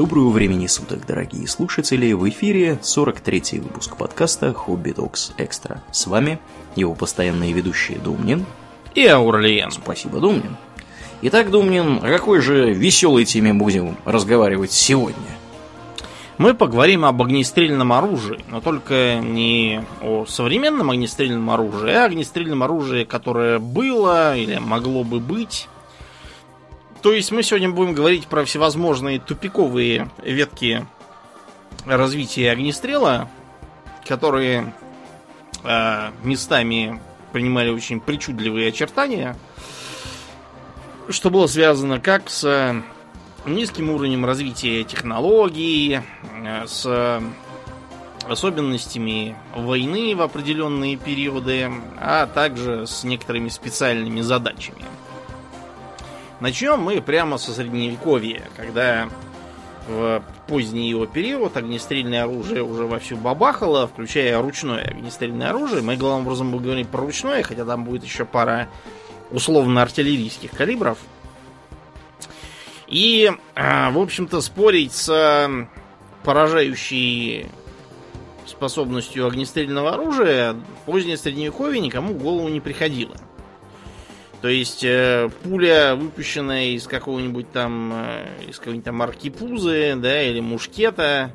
Доброго времени суток, дорогие слушатели! В эфире 43-й выпуск подкаста «Хобби Докс Экстра». С вами его постоянные ведущие Думнин и Аурлиен. Спасибо, Думнин. Итак, Думнин, о какой же веселой теме будем разговаривать сегодня? Мы поговорим об огнестрельном оружии, но только не о современном огнестрельном оружии, а огнестрельном оружии, которое было или могло бы быть то есть мы сегодня будем говорить про всевозможные тупиковые ветки развития огнестрела, которые э, местами принимали очень причудливые очертания, что было связано как с низким уровнем развития технологий, э, с особенностями войны в определенные периоды, а также с некоторыми специальными задачами. Начнем мы прямо со средневековья, когда в поздний его период огнестрельное оружие уже вовсю бабахало, включая ручное огнестрельное оружие. Мы главным образом будем говорить про ручное, хотя там будет еще пара условно-артиллерийских калибров. И, а, в общем-то, спорить с поражающей способностью огнестрельного оружия позднее средневековье никому в голову не приходило. То есть э, пуля, выпущенная из какого-нибудь там, э, из какой-нибудь там аркипузы, да, или мушкета,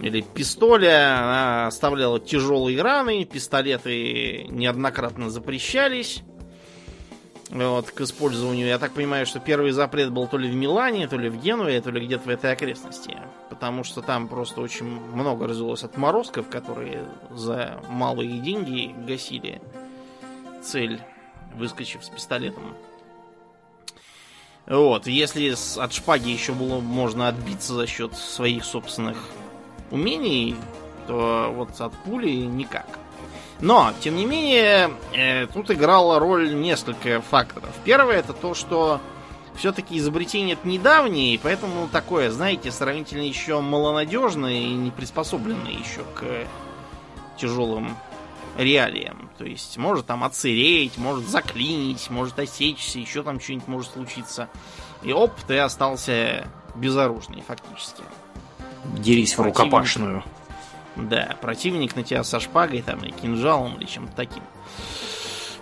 или пистоля, она оставляла тяжелые раны, пистолеты неоднократно запрещались вот, к использованию. Я так понимаю, что первый запрет был то ли в Милане, то ли в Генуе, то ли где-то в этой окрестности. Потому что там просто очень много развелось отморозков, которые за малые деньги гасили цель выскочив с пистолетом. Вот, если от шпаги еще было можно отбиться за счет своих собственных умений, то вот от пули никак. Но, тем не менее, э, тут играла роль несколько факторов. Первое это то, что все-таки изобретение это недавнее, и поэтому такое, знаете, сравнительно еще малонадежное и не приспособленное еще к тяжелым реалиям. То есть может там отсыреть, может заклинить, может осечься, еще там что-нибудь может случиться. И оп, ты остался безоружный фактически. Дерись в рукопашную. Да, противник на тебя со шпагой там или кинжалом или чем-то таким.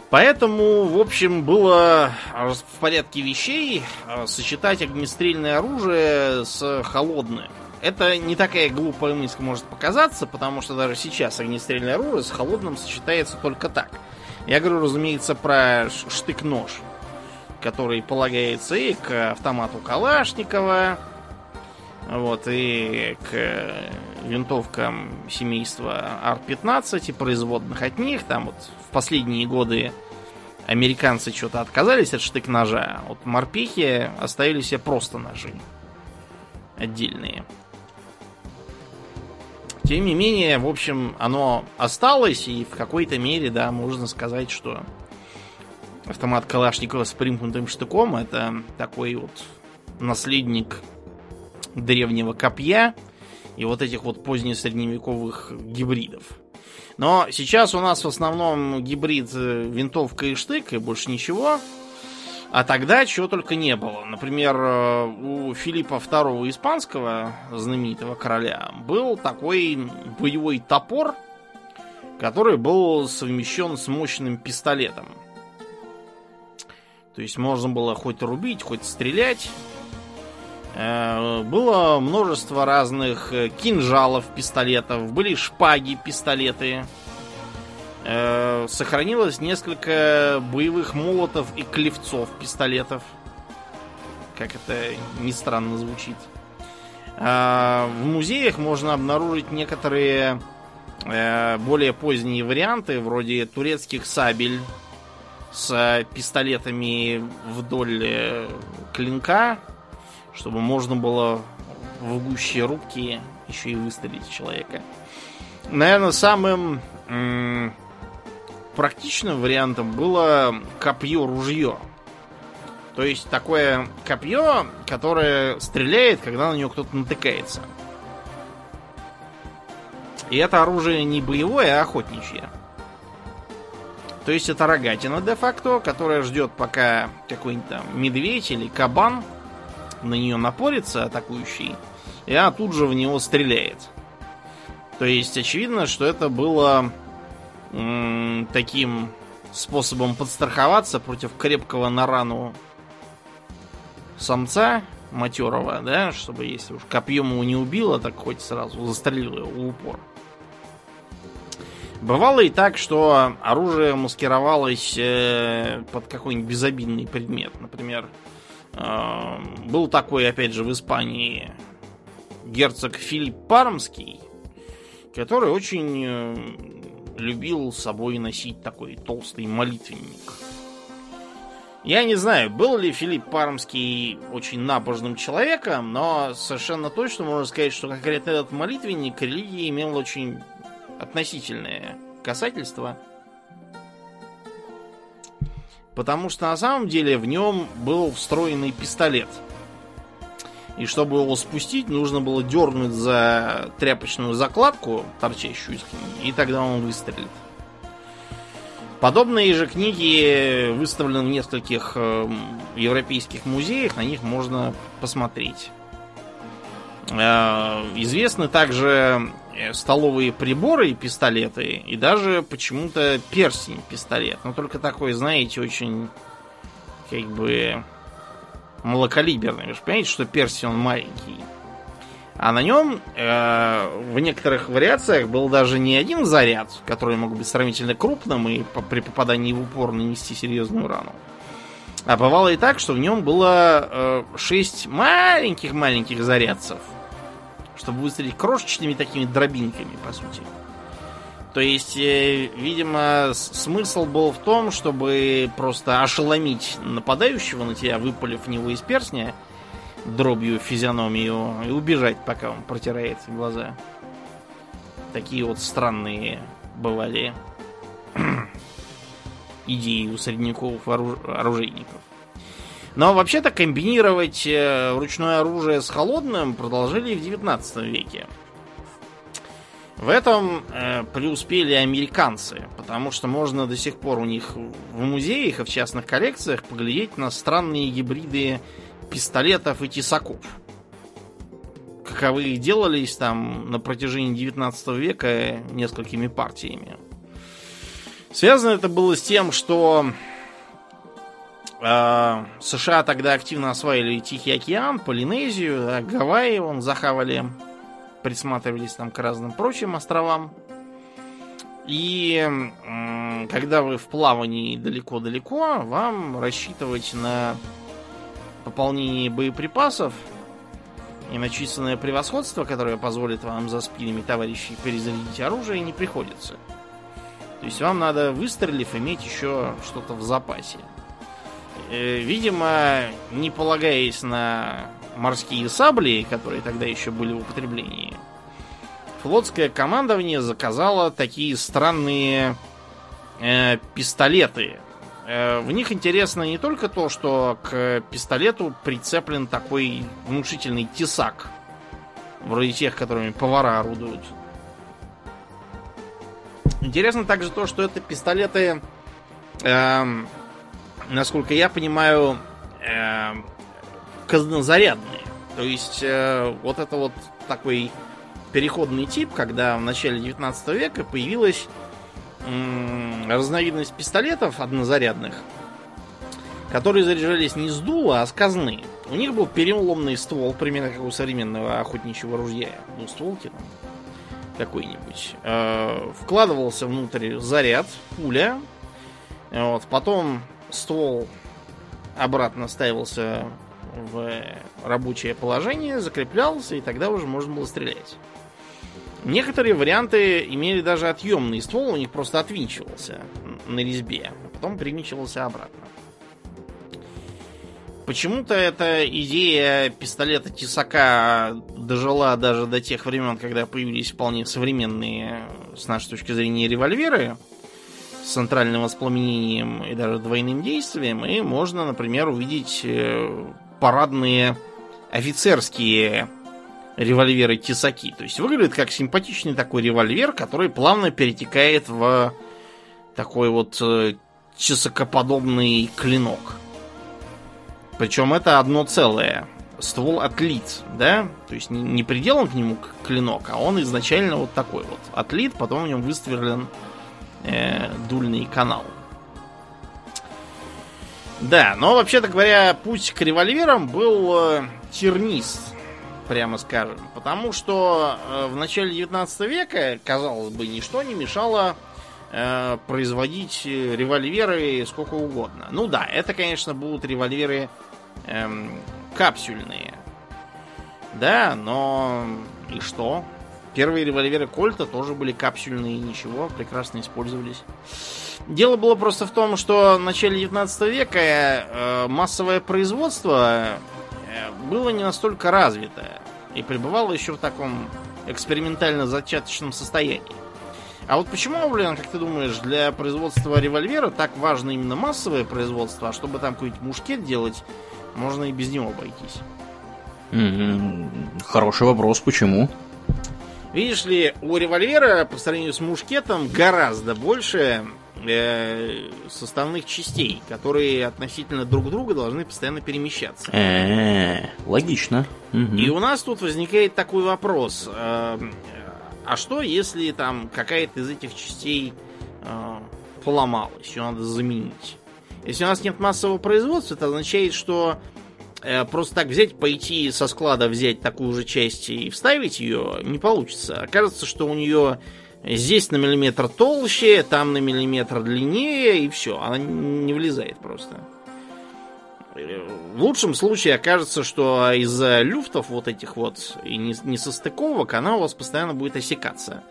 Поэтому, в общем, было в порядке вещей а, сочетать огнестрельное оружие с холодным. Это не такая глупая мысль может показаться, потому что даже сейчас огнестрельное оружие с холодным сочетается только так. Я говорю, разумеется, про штык-нож, который полагается и к автомату Калашникова, вот, и к винтовкам семейства Ар-15 и производных от них. Там вот в последние годы американцы что-то отказались от штык-ножа. Вот морпехи оставили себе просто ножи отдельные. Тем не менее, в общем, оно осталось, и в какой-то мере, да, можно сказать, что автомат Калашникова с примкнутым штыком это такой вот наследник древнего копья и вот этих вот позднесредневековых гибридов. Но сейчас у нас в основном гибрид э, винтовка и штык, и больше ничего. А тогда чего только не было. Например, э, у Филиппа II Испанского, знаменитого короля, был такой боевой топор, который был совмещен с мощным пистолетом. То есть можно было хоть рубить, хоть стрелять. Э, было множество разных э, кинжалов, пистолетов, были шпаги, пистолеты. Э, сохранилось несколько боевых молотов и клевцов пистолетов. Как это ни странно звучит. Э, в музеях можно обнаружить некоторые э, более поздние варианты, вроде турецких сабель с пистолетами вдоль клинка, чтобы можно было в гуще рубки еще и выстрелить человека. Наверное, самым практичным вариантом было копье-ружье. То есть такое копье, которое стреляет, когда на него кто-то натыкается. И это оружие не боевое, а охотничье. То есть это рогатина де-факто, которая ждет, пока какой-нибудь там медведь или кабан на нее напорится, атакующий, и она тут же в него стреляет. То есть очевидно, что это было таким способом подстраховаться против крепкого на рану самца матерого, да, чтобы если уж копьем его не убило, так хоть сразу застрелило его в упор. Бывало и так, что оружие маскировалось э, под какой-нибудь безобидный предмет. Например, э, был такой, опять же, в Испании герцог Филипп Пармский, который очень э, любил с собой носить такой толстый молитвенник. Я не знаю, был ли Филипп Пармский очень набожным человеком, но совершенно точно можно сказать, что конкретно этот молитвенник религии имел очень относительное касательство. Потому что на самом деле в нем был встроенный пистолет. И чтобы его спустить, нужно было дернуть за тряпочную закладку, торчащую из книги, и тогда он выстрелит. Подобные же книги выставлены в нескольких э, европейских музеях, на них можно посмотреть. Э, известны также э, столовые приборы и пистолеты, и даже почему-то перстень пистолет. Но только такой, знаете, очень как бы малокалиберный. Вы же понимаете, что перстень он маленький. А на нем э, в некоторых вариациях был даже не один заряд, который мог быть сравнительно крупным и по, при попадании в упор нанести серьезную рану. А бывало и так, что в нем было э, 6 маленьких-маленьких зарядцев чтобы выстрелить крошечными такими дробинками, по сути. То есть, э, видимо, смысл был в том, чтобы просто ошеломить нападающего на тебя, выпалив него из перстня дробью физиономию и убежать, пока он протирает глаза. Такие вот странные бывали идеи у средневековых оружейников. Но вообще-то комбинировать э, ручное оружие с холодным продолжили в 19 веке. В этом э, преуспели американцы, потому что можно до сих пор у них в музеях и в частных коллекциях поглядеть на странные гибриды пистолетов и тесаков. Каковые делались там на протяжении 19 века несколькими партиями. Связано это было с тем, что а, США тогда активно осваивали Тихий океан, Полинезию, да, Гавайи, он захавали, присматривались там к разным прочим островам. И когда вы в плавании далеко-далеко, вам рассчитывать на пополнение боеприпасов и на численное превосходство, которое позволит вам за спинами товарищей перезарядить оружие, не приходится. То есть вам надо, выстрелив, иметь еще что-то в запасе. Э, видимо, не полагаясь на морские сабли, которые тогда еще были в употреблении, флотское командование заказало такие странные э, пистолеты. Э, в них интересно не только то, что к пистолету прицеплен такой внушительный тесак, вроде тех, которыми повара орудуют. Интересно также то, что это пистолеты э, насколько я понимаю, э, казнозарядные. То есть э, вот это вот такой переходный тип, когда в начале 19 века появилась э, разновидность пистолетов однозарядных, которые заряжались не с дула, а с казны. У них был переломный ствол, примерно как у современного охотничьего ружья. Ну, стволки там какой-нибудь. Э, вкладывался внутрь заряд, пуля. Вот, потом ствол обратно ставился в рабочее положение, закреплялся, и тогда уже можно было стрелять. Некоторые варианты имели даже отъемный ствол, у них просто отвинчивался на резьбе, а потом привинчивался обратно. Почему-то эта идея пистолета Тесака дожила даже до тех времен, когда появились вполне современные, с нашей точки зрения, револьверы – с центральным воспламенением и даже двойным действием, и можно, например, увидеть э, парадные офицерские револьверы Тесаки. То есть выглядит как симпатичный такой револьвер, который плавно перетекает в такой вот э, чесокоподобный клинок. Причем это одно целое. ствол отлит, да? То есть не, приделан к нему клинок, а он изначально вот такой вот отлит, потом в нем высверлен э, дульный канал. Да, но вообще-то говоря, путь к револьверам был э, тернист, прямо скажем. Потому что э, в начале 19 века, казалось бы, ничто не мешало э, производить револьверы сколько угодно. Ну да, это, конечно, будут револьверы эм, капсюльные. Да, но и что? Первые револьверы Кольта тоже были капсюльные, ничего, прекрасно использовались. Дело было просто в том, что в начале 19 века э, массовое производство э, было не настолько развитое и пребывало еще в таком экспериментально-зачаточном состоянии. А вот почему, блин, как ты думаешь, для производства револьвера так важно именно массовое производство, а чтобы там какой-нибудь мушкет делать, можно и без него обойтись? Mm-hmm. Хороший вопрос, почему? Видишь ли, у револьвера по сравнению с мушкетом гораздо больше э, составных частей, которые относительно друг друга должны постоянно перемещаться. Э-э, логично. И у нас тут возникает такой вопрос. Э, а что, если там какая-то из этих частей э, поломалась, ее надо заменить? Если у нас нет массового производства, это означает, что э, просто так взять, пойти со склада взять такую же часть и вставить ее не получится. Окажется, что у нее Здесь на миллиметр толще, там на миллиметр длиннее, и все. Она не влезает просто. В лучшем случае окажется, что из-за люфтов вот этих вот и несостыковок она у вас постоянно будет осекаться.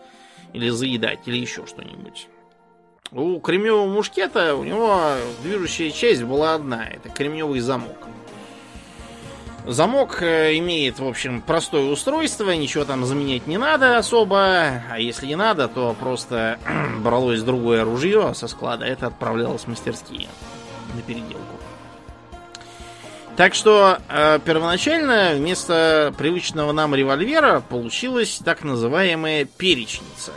Или заедать, или еще что-нибудь. У кремневого мушкета у него движущая часть была одна. Это кремневый замок. Замок э, имеет, в общем, простое устройство, ничего там заменять не надо особо, а если не надо, то просто бралось другое ружье со склада, это отправлялось в мастерские на переделку. Так что э, первоначально вместо привычного нам револьвера получилась так называемая перечница.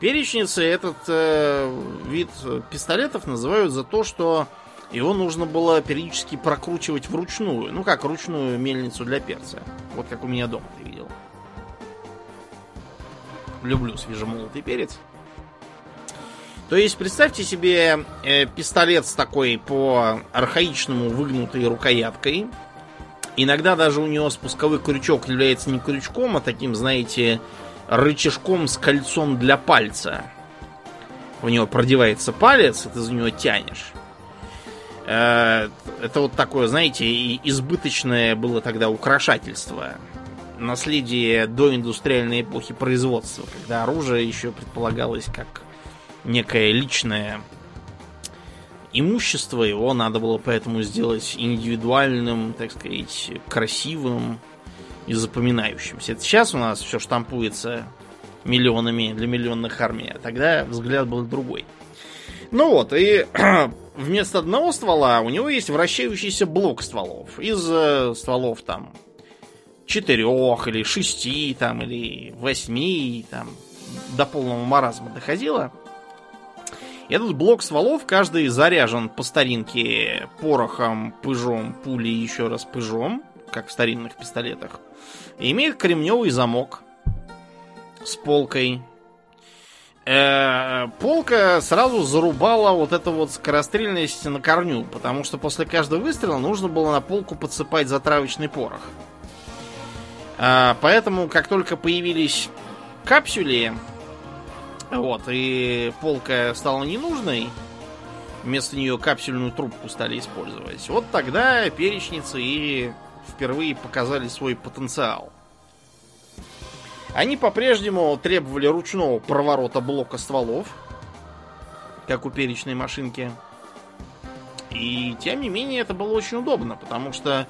Перечницы этот э, вид пистолетов называют за то, что его нужно было периодически прокручивать вручную. Ну как, ручную мельницу для перца. Вот как у меня дома ты видел. Люблю свежемолотый перец. То есть представьте себе э, пистолет с такой по архаичному выгнутой рукояткой. Иногда даже у него спусковой крючок является не крючком, а таким, знаете, рычажком с кольцом для пальца. В него продевается палец, и ты за него тянешь. Э, это вот такое, знаете, избыточное было тогда украшательство. Наследие до индустриальной эпохи производства, когда оружие еще предполагалось как некое личное имущество, его надо было поэтому сделать индивидуальным, так сказать, красивым и запоминающимся. Это сейчас у нас все штампуется миллионами для миллионных армий, а тогда взгляд был другой. Ну вот, и вместо одного ствола у него есть вращающийся блок стволов. Из э, стволов там четырех или шести там или восьми там до полного маразма доходило. Этот блок стволов каждый заряжен по старинке порохом, пыжом, пулей еще раз пыжом, как в старинных пистолетах. И имеет кремневый замок с полкой полка сразу зарубала вот эту вот скорострельность на корню, потому что после каждого выстрела нужно было на полку подсыпать затравочный порох. Э, поэтому, как только появились капсюли, вот, и полка стала ненужной, вместо нее капсюльную трубку стали использовать, вот тогда перечницы и впервые показали свой потенциал. Они по-прежнему требовали ручного проворота блока стволов, как у перечной машинки. И тем не менее это было очень удобно, потому что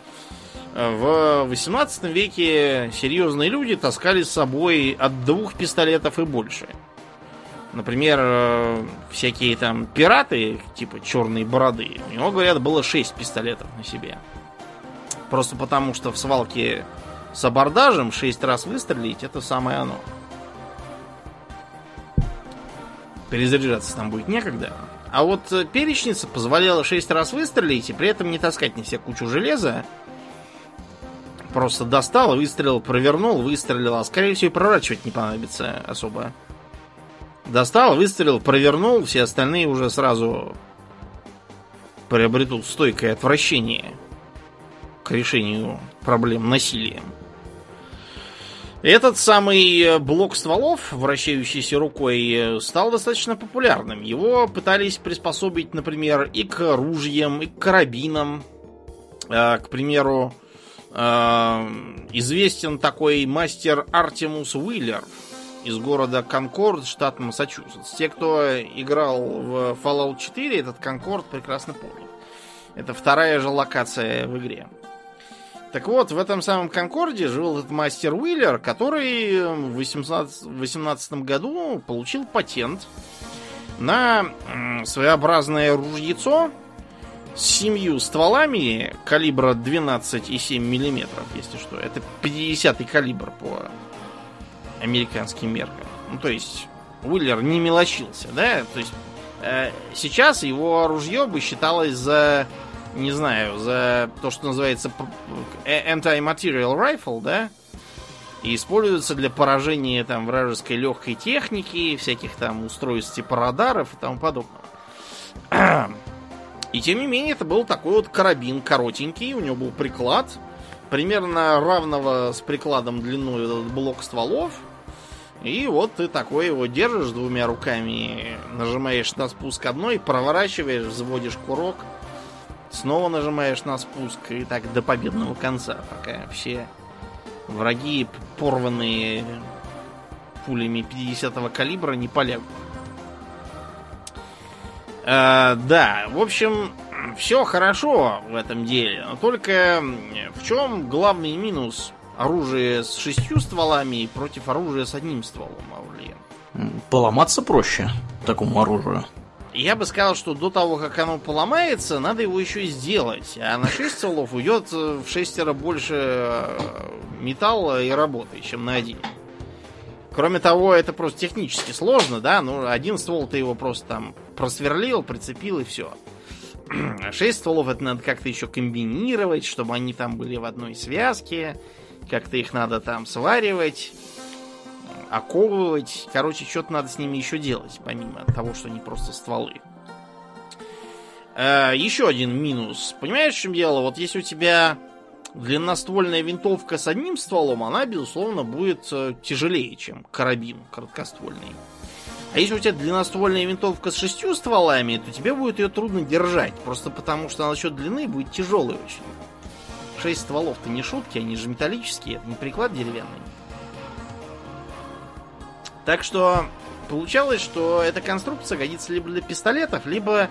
э, в 18 веке серьезные люди таскали с собой от двух пистолетов и больше. Например, э, всякие там пираты, типа черные бороды, у него, говорят, было 6 пистолетов на себе. Просто потому, что в свалке с абордажем 6 раз выстрелить, это самое оно. Перезаряжаться там будет некогда. А вот э, перечница позволяла 6 раз выстрелить и при этом не таскать не себе кучу железа просто достал, выстрелил, провернул, выстрелил, а скорее всего и проворачивать не понадобится особо. Достал, выстрелил, провернул, все остальные уже сразу приобретут стойкое отвращение к решению проблем насилием. Этот самый э, блок стволов, вращающийся рукой, э, стал достаточно популярным. Его пытались приспособить, например, и к ружьям, и к карабинам. Э, к примеру, известен такой мастер Артемус Уиллер из города Конкорд, штат Массачусетс. Те, кто играл в Fallout 4, этот Конкорд прекрасно помнят. Это вторая же локация в игре. Так вот, в этом самом Конкорде жил этот мастер Уиллер, который в 18, году получил патент на своеобразное ружьецо с семью стволами калибра 12,7 миллиметров, если что. Это 50-й калибр по американским меркам. Ну, то есть, Уиллер не мелочился, да? То есть, э, сейчас его ружье бы считалось за не знаю, за то, что называется э, anti-material rifle, да, и используется для поражения там вражеской легкой техники, всяких там устройств типа радаров и тому подобного. И тем не менее, это был такой вот карабин коротенький, у него был приклад, примерно равного с прикладом длиной этот блок стволов. И вот ты такой его держишь двумя руками, нажимаешь на спуск одной, проворачиваешь, взводишь курок – Снова нажимаешь на спуск и так до победного конца, пока все враги, порванные пулями 50-го калибра, не полягут. А, да, в общем, все хорошо в этом деле, но только в чем главный минус оружия с шестью стволами против оружия с одним стволом, Аурлиен? Поломаться проще такому оружию. Я бы сказал, что до того, как оно поломается, надо его еще сделать. А на 6 стволов уйдет в шестеро больше э, металла и работы, чем на один. Кроме того, это просто технически сложно, да? Ну, один ствол ты его просто там просверлил, прицепил и все. А 6 стволов это надо как-то еще комбинировать, чтобы они там были в одной связке. Как-то их надо там сваривать оковывать. Короче, что-то надо с ними еще делать, помимо того, что они просто стволы. Э, еще один минус. Понимаешь, в чем дело? Вот если у тебя длинноствольная винтовка с одним стволом, она, безусловно, будет э, тяжелее, чем карабин короткоствольный. А если у тебя длинноствольная винтовка с шестью стволами, то тебе будет ее трудно держать. Просто потому, что она за счет длины будет тяжелой очень. Шесть стволов-то не шутки, они же металлические, это не приклад деревянный. Так что получалось, что эта конструкция годится либо для пистолетов, либо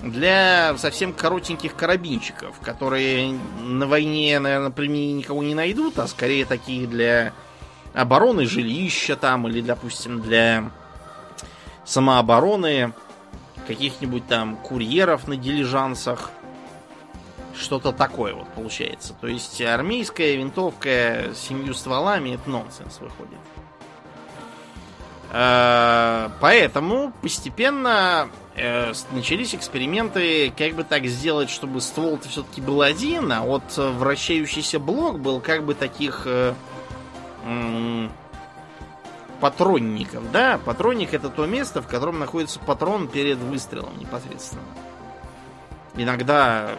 для совсем коротеньких карабинчиков, которые на войне, наверное, применения никого не найдут, а скорее такие для обороны жилища там, или, допустим, для самообороны каких-нибудь там курьеров на дилижансах. Что-то такое вот получается. То есть армейская винтовка с семью стволами это нонсенс выходит. Э, поэтому постепенно э, начались эксперименты, как бы так сделать, чтобы ствол-то все-таки был один, а вот вращающийся блок был как бы таких э, патронников, да? Патронник это то место, в котором находится патрон перед выстрелом непосредственно. Иногда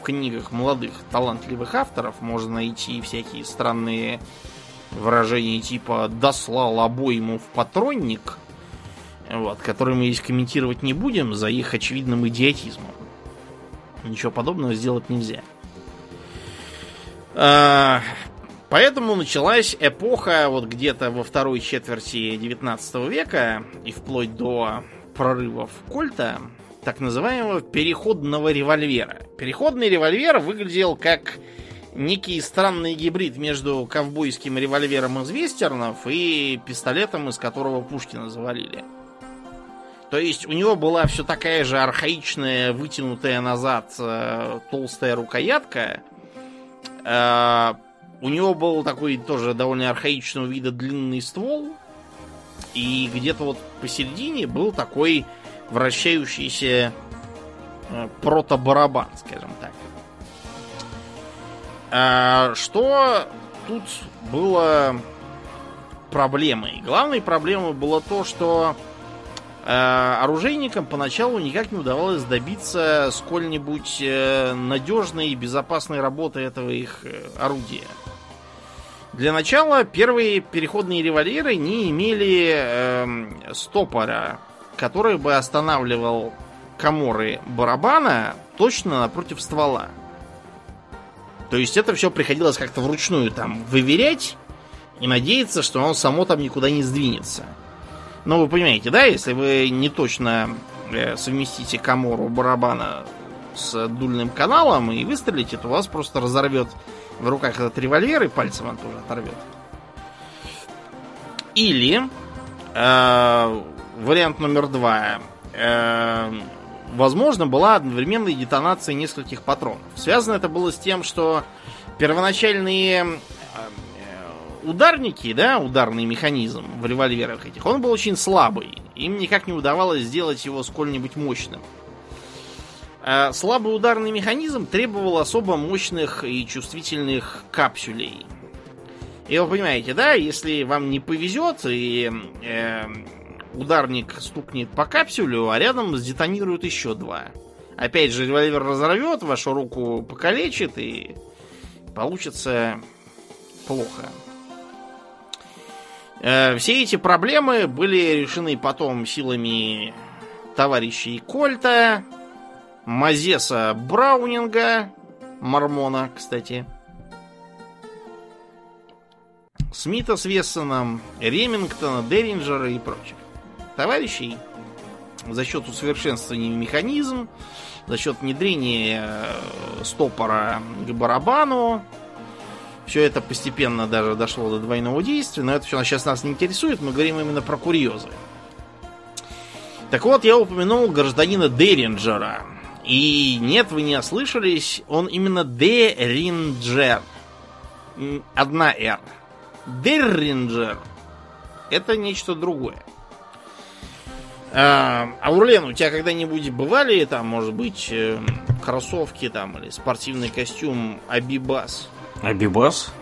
в книгах молодых талантливых авторов можно найти всякие странные выражение типа «дослал обойму в патронник», вот, который мы здесь комментировать не будем за их очевидным идиотизмом. Ничего подобного сделать нельзя. А, поэтому началась эпоха вот где-то во второй четверти 19 века и вплоть до прорывов Кольта, так называемого переходного револьвера. Переходный револьвер выглядел как некий странный гибрид между ковбойским револьвером из вестернов и пистолетом, из которого Пушкина завалили. То есть у него была все такая же архаичная, вытянутая назад э, толстая рукоятка. Э, у него был такой тоже довольно архаичного вида длинный ствол. И где-то вот посередине был такой вращающийся э, протобарабан, скажем так. А, что тут было проблемой? Главной проблемой было то, что э, оружейникам поначалу никак не удавалось добиться сколь-нибудь э, надежной и безопасной работы этого их э, орудия. Для начала первые переходные револьверы не имели э, стопора, который бы останавливал коморы барабана точно напротив ствола. То есть это все приходилось как-то вручную там выверять и надеяться, что он само там никуда не сдвинется. Но вы понимаете, да, если вы не точно э, совместите комору барабана с дульным каналом и выстрелите, то вас просто разорвет в руках этот револьвер и пальцем он тоже оторвет. Или э, вариант номер два. Э, возможно, была одновременная детонация нескольких патронов. Связано это было с тем, что первоначальные э, ударники, да, ударный механизм в револьверах этих, он был очень слабый. Им никак не удавалось сделать его сколь-нибудь мощным. А слабый ударный механизм требовал особо мощных и чувствительных капсулей. И вы понимаете, да, если вам не повезет и э, ударник стукнет по капсюлю, а рядом сдетонируют еще два. Опять же, револьвер разорвет, вашу руку покалечит, и получится плохо. Э, все эти проблемы были решены потом силами товарищей Кольта, Мазеса Браунинга, Мормона, кстати, Смита с Вессоном, Ремингтона, Деринджера и прочих товарищей за счет усовершенствования механизм, за счет внедрения э, стопора к барабану. Все это постепенно даже дошло до двойного действия, но это все сейчас нас не интересует, мы говорим именно про курьезы. Так вот, я упомянул гражданина Деринджера. И нет, вы не ослышались, он именно Деринджер. Одна «Р». Деринджер. Это нечто другое. А, Аурлен, у тебя когда-нибудь бывали там, может быть, э, кроссовки там или спортивный костюм Абибас? Абибас?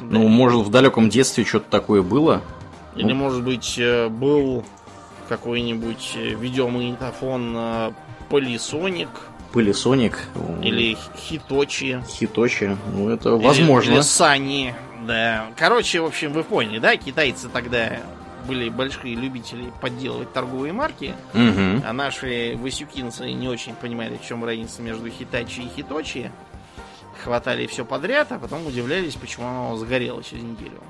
Да. Ну, может, в далеком детстве что-то такое было? Или, ну. может быть, э, был какой-нибудь э, видеомагнитофон Полисоник? Пылесоник. Или Хиточи. Хиточи. Ну, это возможно. Или Сани. Да. Короче, в общем, вы поняли, да? Китайцы тогда были большие любители подделывать торговые марки, угу. а наши васюкинцы не очень понимали, в чем разница между Хитачи и Хиточи. Хватали все подряд, а потом удивлялись, почему оно сгорело через неделю.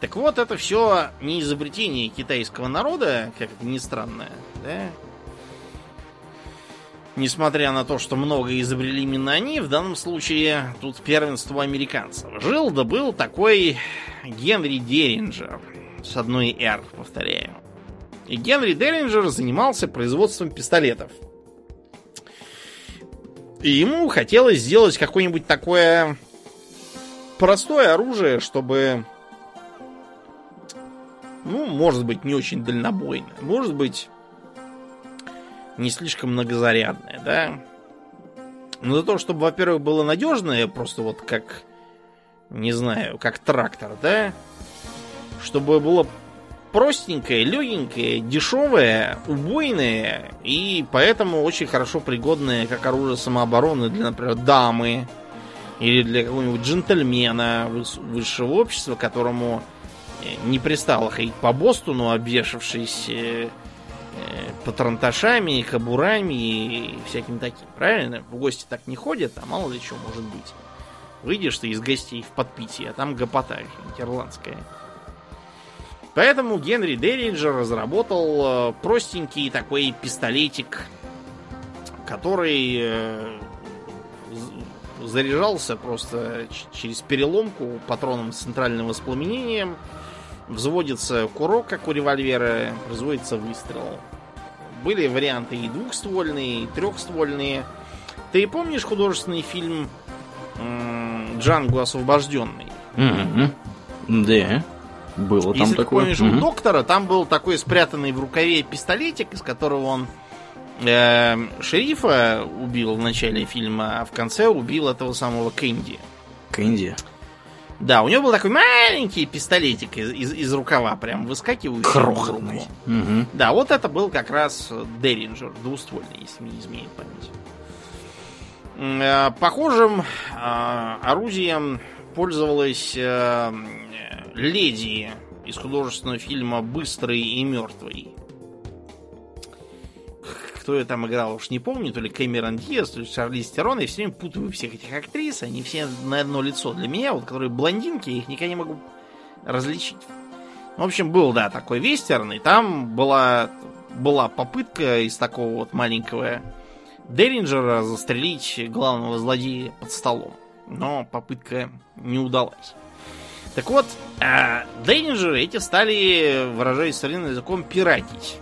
Так вот, это все не изобретение китайского народа, как это ни странно, да? Несмотря на то, что много изобрели именно они, в данном случае тут первенство американцев. Жил да был такой Генри Деринджер с одной R, повторяю. И Генри Деринджер занимался производством пистолетов. И ему хотелось сделать какое-нибудь такое простое оружие, чтобы, ну, может быть, не очень дальнобойное, может быть, не слишком многозарядное, да. Но за то, чтобы, во-первых, было надежное, просто вот как, не знаю, как трактор, да, чтобы было простенькое, легенькое, дешевое, убойное и поэтому очень хорошо пригодное как оружие самообороны для, например, дамы или для какого-нибудь джентльмена высшего общества, которому э, не пристало ходить по Бостону, обвешавшись э, э, патронташами, кабурами и всяким таким. Правильно? В гости так не ходят, а мало ли что может быть. Выйдешь ты из гостей в подпитие, а там гопота ирландская. Поэтому Генри Деринджер разработал э, простенький такой пистолетик, который э, заряжался просто через переломку патроном с центральным воспламенением. Взводится курок, как у револьвера, производится выстрел. Были варианты и двухствольные, и трехствольные. Ты помнишь художественный фильм Джангу освобожденный? Mm-hmm. Да. Было Если там ты такое. помнишь, у доктора там был такой спрятанный в рукаве пистолетик, из которого он э, шерифа убил в начале фильма, а в конце убил этого самого Кэнди. Кэнди. Да, у него был такой маленький пистолетик из, из, из рукава, прям выскакивающий. Крохотный. Угу. Да, вот это был как раз Деринджер, двуствольный, если не изменит память. Э, похожим э, орудием пользовалась э, леди из художественного фильма «Быстрый и мертвый». Кто я там играл, уж не помню, то ли Кэмерон Диас, то ли Шарли Стерон. Я все время путаю всех этих актрис, они все на одно лицо. Для меня, вот, которые блондинки, я их никогда не могу различить. В общем, был, да, такой вестерн, и там была, была попытка из такого вот маленького Деринджера застрелить главного злодея под столом. Но попытка не удалась. Так вот, э, Деринджеры эти стали, выражаясь современным языком, пиратить.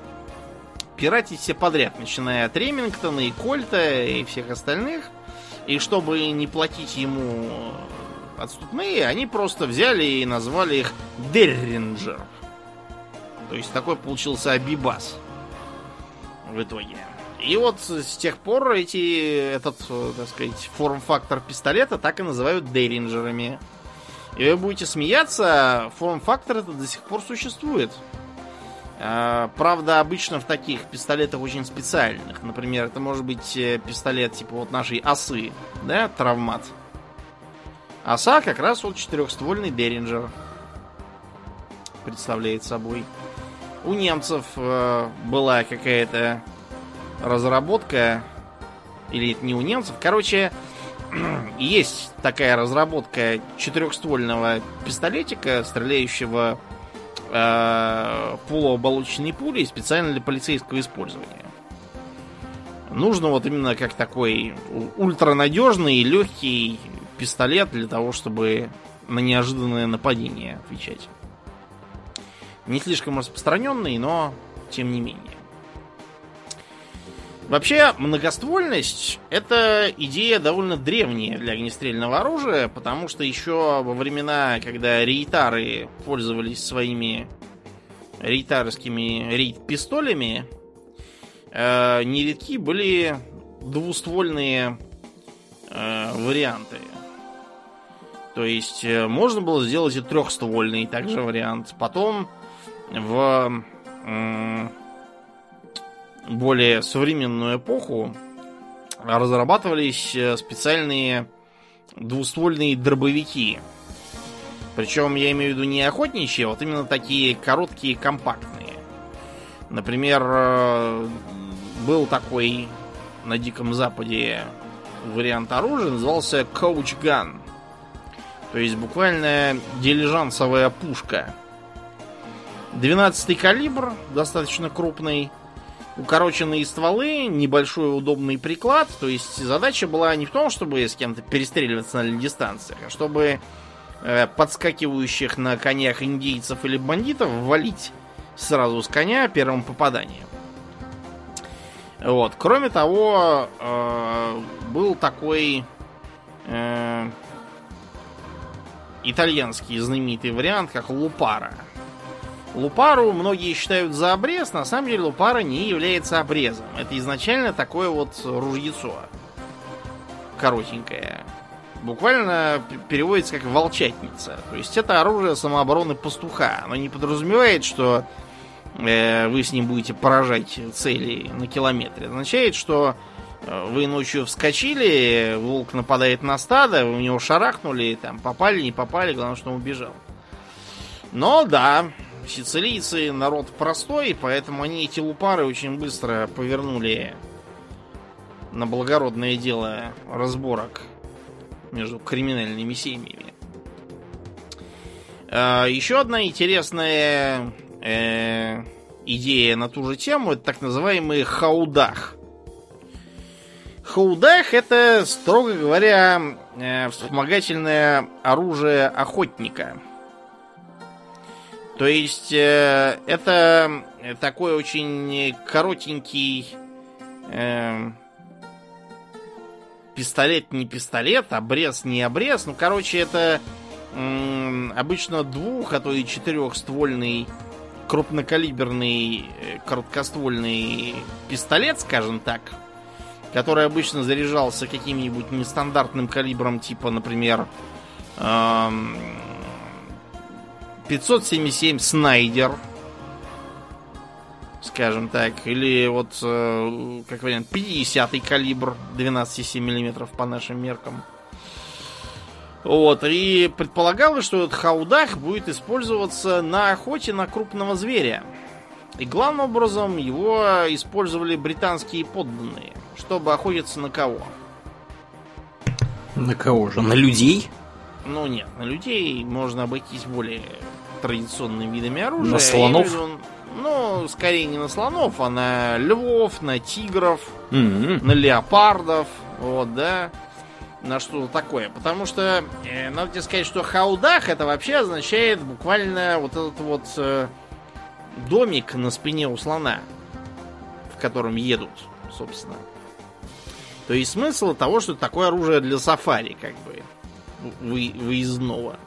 Пиратить все подряд, начиная от Ремингтона и Кольта и всех остальных. И чтобы не платить ему отступные, они просто взяли и назвали их Дерринджер. То есть такой получился Абибас в итоге. И вот с тех пор эти, этот, так сказать, форм-фактор пистолета так и называют Деринджерами. И вы будете смеяться, форм-фактор это до сих пор существует. А, правда, обычно в таких пистолетах очень специальных. Например, это может быть э, пистолет типа вот нашей осы, да, травмат. Оса как раз вот четырехствольный Деринджер представляет собой. У немцев э, была какая-то разработка, или это не у немцев, короче, есть такая разработка четырехствольного пистолетика, стреляющего э, полуоболочной пулей специально для полицейского использования. Нужно вот именно как такой ультранадежный и легкий пистолет для того, чтобы на неожиданное нападение отвечать. Не слишком распространенный, но тем не менее. Вообще, многоствольность — это идея довольно древняя для огнестрельного оружия, потому что еще во времена, когда рейтары пользовались своими рейтарскими рейд-пистолями, э, нередки были двуствольные э, варианты. То есть э, можно было сделать и трехствольный также вариант. Потом в э, более современную эпоху разрабатывались э, специальные двуствольные дробовики. Причем я имею в виду не охотничьи, а вот именно такие короткие, компактные. Например, э, был такой на Диком Западе вариант оружия, назывался Coach Gun. То есть буквально дилижансовая пушка. 12 калибр, достаточно крупный укороченные стволы, небольшой удобный приклад. То есть задача была не в том, чтобы с кем-то перестреливаться на дистанциях, а чтобы э, подскакивающих на конях индейцев или бандитов валить сразу с коня первым попаданием. Вот. Кроме того, э, был такой э, итальянский знаменитый вариант, как лупара. Лупару многие считают за обрез, на самом деле лупара не является обрезом. Это изначально такое вот ружьецо. Коротенькое. Буквально переводится как волчатница. То есть это оружие самообороны пастуха. Оно не подразумевает, что э, вы с ним будете поражать цели на километре. Это означает, что э, вы ночью вскочили, волк нападает на стадо, вы у него шарахнули, там попали, не попали, главное, что он убежал. Но да, Сицилийцы народ простой, поэтому они эти лупары очень быстро повернули на благородное дело разборок между криминальными семьями. А, еще одна интересная э, идея на ту же тему это так называемый хаудах. Хаудах это, строго говоря, э, вспомогательное оружие охотника – то есть э, это такой очень коротенький э, пистолет не пистолет, обрез не обрез. Ну, короче, это э, обычно двух, а то и четырехствольный крупнокалиберный э, короткоствольный пистолет, скажем так, который обычно заряжался каким-нибудь нестандартным калибром, типа, например, 577 Снайдер, скажем так, или вот, э, как вариант, 50 калибр 12,7 мм по нашим меркам. Вот, и предполагалось, что этот хаудах будет использоваться на охоте на крупного зверя. И главным образом его использовали британские подданные, чтобы охотиться на кого? На кого же? На людей? Ну нет, на людей можно обойтись более традиционными видами оружия. На слонов? Именно, ну, скорее не на слонов, а на львов, на тигров, М-м. на леопардов, вот, да, на что-то такое. Потому что, э, надо тебе сказать, что хаудах это вообще означает буквально вот этот вот э, домик на спине у слона, в котором едут, собственно. То есть смысл того, что это такое оружие для сафари, как бы, вы, выездного.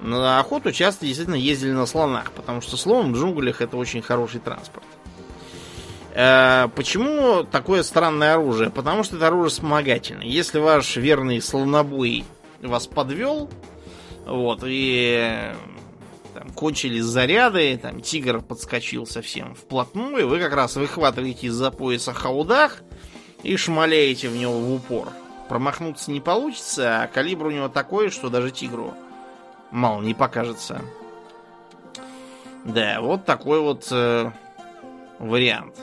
На охоту часто действительно ездили на слонах, потому что слон в джунглях это очень хороший транспорт. Э, Почему такое странное оружие? Потому что это оружие вспомогательное. Если ваш верный слонобой вас подвел, вот, и там, кончились заряды, там тигр подскочил совсем вплотную, вы как раз выхватываете из-за пояса хаудах и шмаляете в него в упор. Промахнуться не получится, а калибр у него такой, что даже тигру мало не покажется. Да, вот такой вот э, вариант.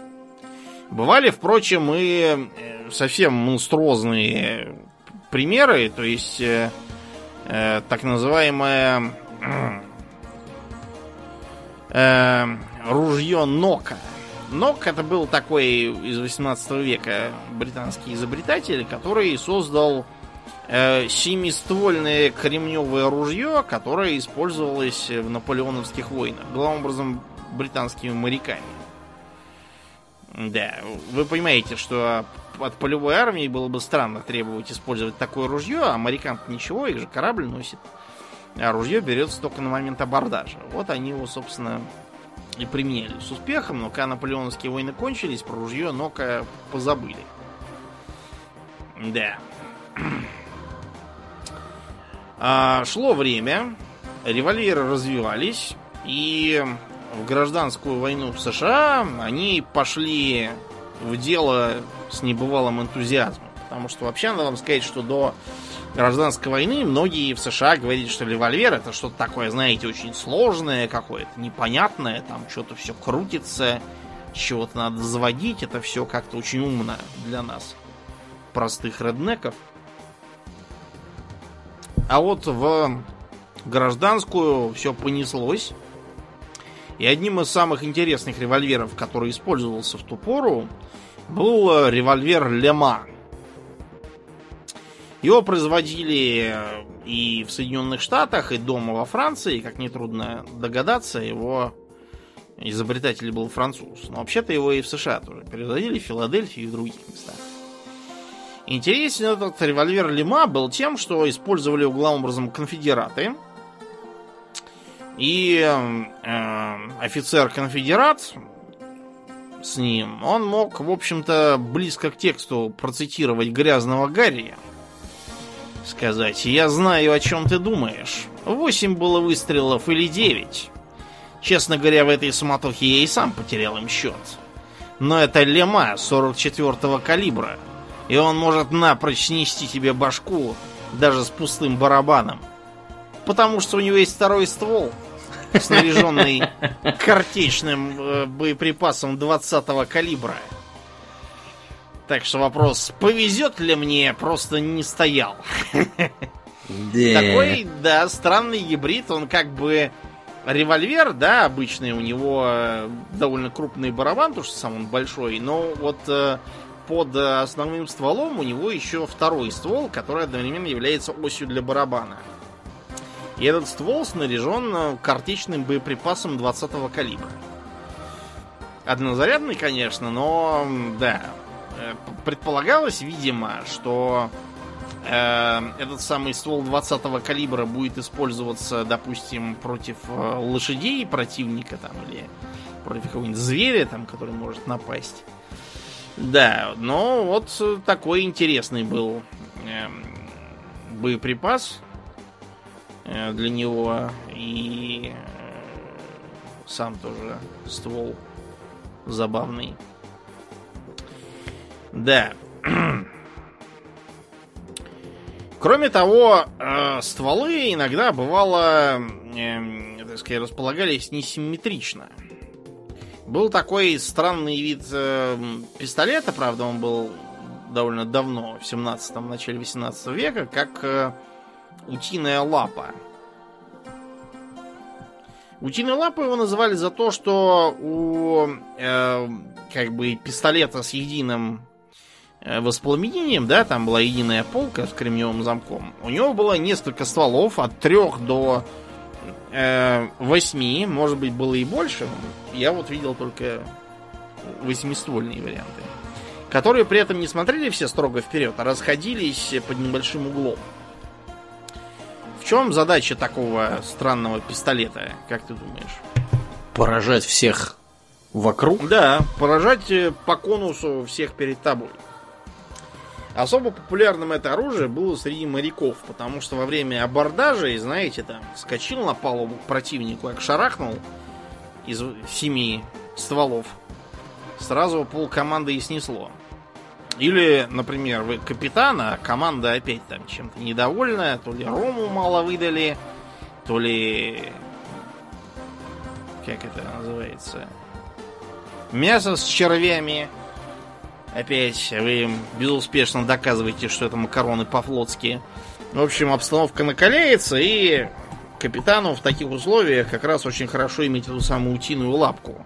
Бывали, впрочем, и э, совсем монструозные примеры, то есть э, э, так называемое э, ружье Нока. Нок это был такой из 18 века британский изобретатель, который создал семиствольное кремневое ружье, которое использовалось в наполеоновских войнах, главным образом британскими моряками. Да, вы понимаете, что от полевой армии было бы странно требовать использовать такое ружье, а морякам ничего, их же корабль носит. А ружье берется только на момент абордажа. Вот они его, собственно, и применяли с успехом, но когда наполеоновские войны кончились, про ружье Нока позабыли. Да. А, шло время, револьверы развивались, и в гражданскую войну в США они пошли в дело с небывалым энтузиазмом. Потому что вообще надо вам сказать, что до гражданской войны многие в США говорили, что револьвер это что-то такое, знаете, очень сложное какое-то, непонятное, там что-то все крутится, чего-то надо заводить, это все как-то очень умно для нас, простых реднеков. А вот в гражданскую все понеслось. И одним из самых интересных револьверов, который использовался в ту пору, был револьвер Лема. Его производили и в Соединенных Штатах, и дома во Франции. Как нетрудно догадаться, его изобретатель был француз. Но вообще-то его и в США тоже производили, в Филадельфии и в других местах. Интересен этот револьвер Лима был тем, что использовали его главным образом конфедераты. И э, офицер-конфедерат с ним, он мог, в общем-то, близко к тексту процитировать грязного Гарри. Сказать, я знаю, о чем ты думаешь. Восемь было выстрелов или девять. Честно говоря, в этой суматохе я и сам потерял им счет. Но это лема 44-го калибра. И он может напрочь снести тебе башку даже с пустым барабаном. Потому что у него есть второй ствол, снаряженный картечным э, боеприпасом 20-го калибра. Так что вопрос, повезет ли мне, просто не стоял. Такой, да, странный гибрид, он как бы револьвер, да, обычный, у него э, довольно крупный барабан, потому что сам он большой, но вот э, под э, основным стволом у него еще второй ствол, который одновременно является осью для барабана. И этот ствол снаряжен э, картечным боеприпасом 20-го калибра. Однозарядный, конечно, но да. Э, Предполагалось, видимо, что э, этот самый ствол 20-го калибра будет использоваться, допустим, против э, лошадей противника там или против какого-нибудь зверя, там, который может напасть. Да, но вот такой интересный был э, боеприпас э, для него и э, сам тоже ствол забавный. Да. Кроме того, э, стволы иногда бывало, э, так сказать, располагались несимметрично. Был такой странный вид э, пистолета, правда, он был довольно давно, в 17-м, начале 18 века, как э, утиная лапа. Утиной лапой его называли за то, что у э, как бы пистолета с единым э, воспламенением, да, там была единая полка с кремниевым замком. У него было несколько стволов от трех до э, 8, может быть, было и больше. Я вот видел только восьмиствольные варианты. Которые при этом не смотрели все строго вперед, а расходились под небольшим углом. В чем задача такого странного пистолета, как ты думаешь? Поражать всех вокруг? Да, поражать э, по конусу всех перед тобой. Особо популярным это оружие было среди моряков, потому что во время абордажа, знаете, там, скочил на палубу к противнику, как шарахнул из семи стволов, сразу пол команды и снесло. Или, например, вы капитана, а команда опять там чем-то недовольная, то ли рому мало выдали, то ли... Как это называется? Мясо с червями. Опять вы безуспешно доказываете, что это макароны по-флотски. В общем, обстановка накаляется, и капитану в таких условиях как раз очень хорошо иметь эту самую утиную лапку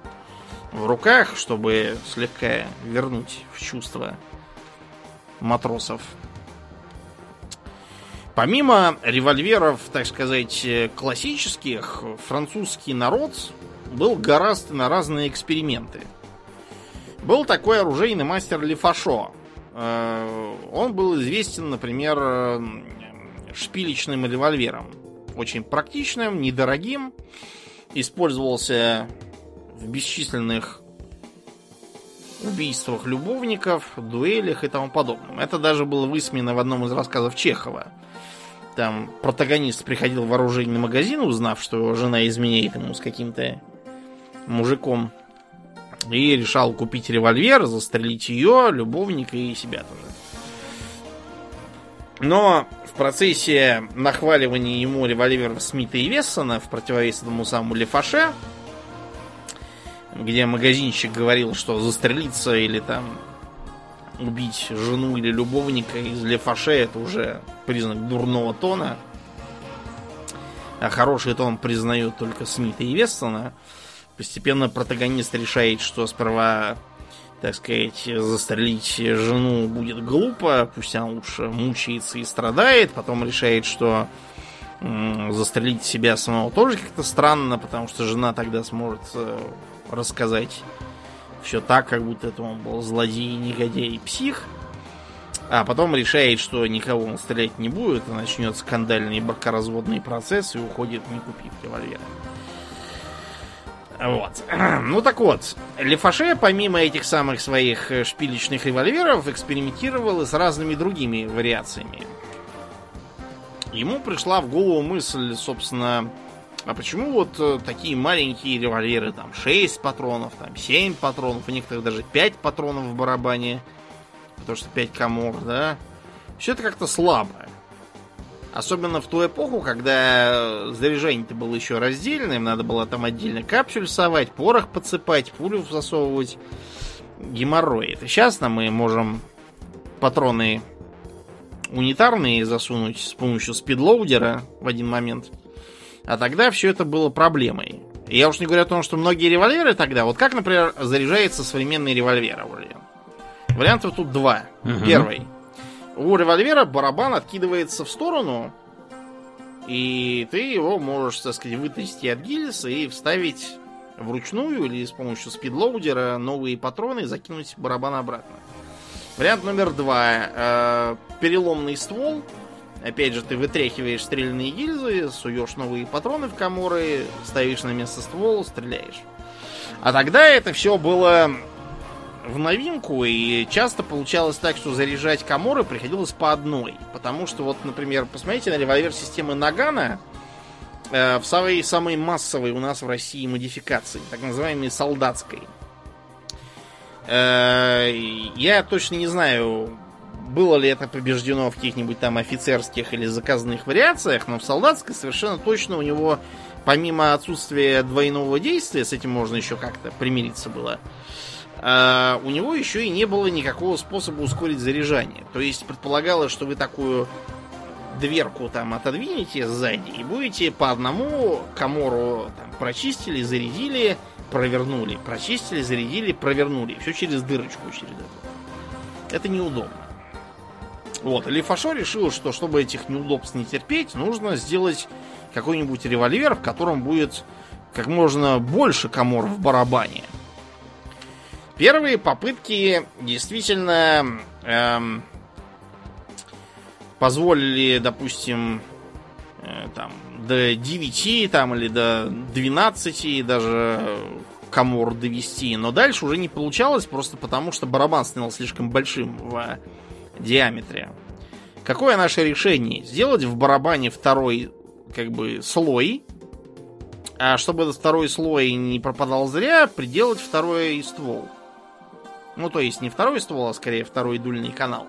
в руках, чтобы слегка вернуть в чувство матросов. Помимо револьверов, так сказать, классических, французский народ был гораздо на разные эксперименты. Был такой оружейный мастер Лефашо. Э, он был известен, например, шпилечным револьвером. Очень практичным, недорогим. Использовался в бесчисленных убийствах любовников, дуэлях и тому подобном. Это даже было высмеяно в одном из рассказов Чехова. Там протагонист приходил в оружейный магазин, узнав, что его жена изменяет ему с каким-то мужиком. И решал купить револьвер, застрелить ее, любовника и себя тоже. Но в процессе нахваливания ему револьверов Смита и Вессона в противовес этому самому Лефаше, где магазинщик говорил, что застрелиться или там убить жену или любовника из Лефаше это уже признак дурного тона. А хороший тон признают только Смита и Вестона. Постепенно протагонист решает, что сперва, так сказать, застрелить жену будет глупо, пусть она лучше мучается и страдает. Потом решает, что застрелить себя самого тоже как-то странно, потому что жена тогда сможет э, рассказать все так, как будто это он был злодей, негодяй и псих. А потом решает, что никого он стрелять не будет, и начнет скандальный бракоразводный процесс и уходит, не купив револьвера. Вот. Ну так вот, Лефаше, помимо этих самых своих шпилечных револьверов, экспериментировал и с разными другими вариациями. Ему пришла в голову мысль, собственно, а почему вот э, такие маленькие револьверы, там 6 патронов, там 7 патронов, у некоторых даже 5 патронов в барабане, потому что 5 комор, да? Все это как-то слабо. Особенно в ту эпоху, когда заряжание-то было еще раздельным, надо было там отдельно капсюль совать, порох подсыпать, пулю засовывать, геморрой. Это сейчас мы можем патроны унитарные засунуть с помощью спидлоудера в один момент – а тогда все это было проблемой. я уж не говорю о том, что многие револьверы тогда... Вот как, например, заряжается современный револьвер? Вариантов тут два. Угу. Первый. У револьвера барабан откидывается в сторону, и ты его можешь, так сказать, вытрясти от гильзы и вставить вручную или с помощью спидлоудера новые патроны и закинуть барабан обратно. Вариант номер два. Э, переломный ствол. Опять же, ты вытряхиваешь стрельные гильзы, суешь новые патроны в коморы, ставишь на место ствол, стреляешь. А тогда это все было в новинку, и часто получалось так, что заряжать коморы приходилось по одной. Потому что, вот, например, посмотрите на револьвер системы Нагана, э, в самой, самой массовой у нас в России модификации, так называемой солдатской. Э, я точно не знаю, было ли это побеждено в каких-нибудь там офицерских или заказных вариациях, но в солдатской совершенно точно у него, помимо отсутствия двойного действия, с этим можно еще как-то примириться было, э, у него еще и не было никакого способа ускорить заряжание. То есть предполагалось, что вы такую дверку там отодвинете сзади и будете по одному комору там, прочистили, зарядили, провернули, прочистили, зарядили, провернули. Все через дырочку через эту. Это неудобно. Вот, Лифашо решил, что чтобы этих неудобств не терпеть, нужно сделать какой-нибудь револьвер, в котором будет как можно больше комор в барабане. Первые попытки действительно эм, позволили, допустим, э, там, до 9 там, или до 12 даже комор довести, но дальше уже не получалось, просто потому что барабан стал слишком большим в диаметре. Какое наше решение? Сделать в барабане второй как бы слой, а чтобы этот второй слой не пропадал зря, приделать второй ствол. Ну, то есть не второй ствол, а скорее второй дульный канал.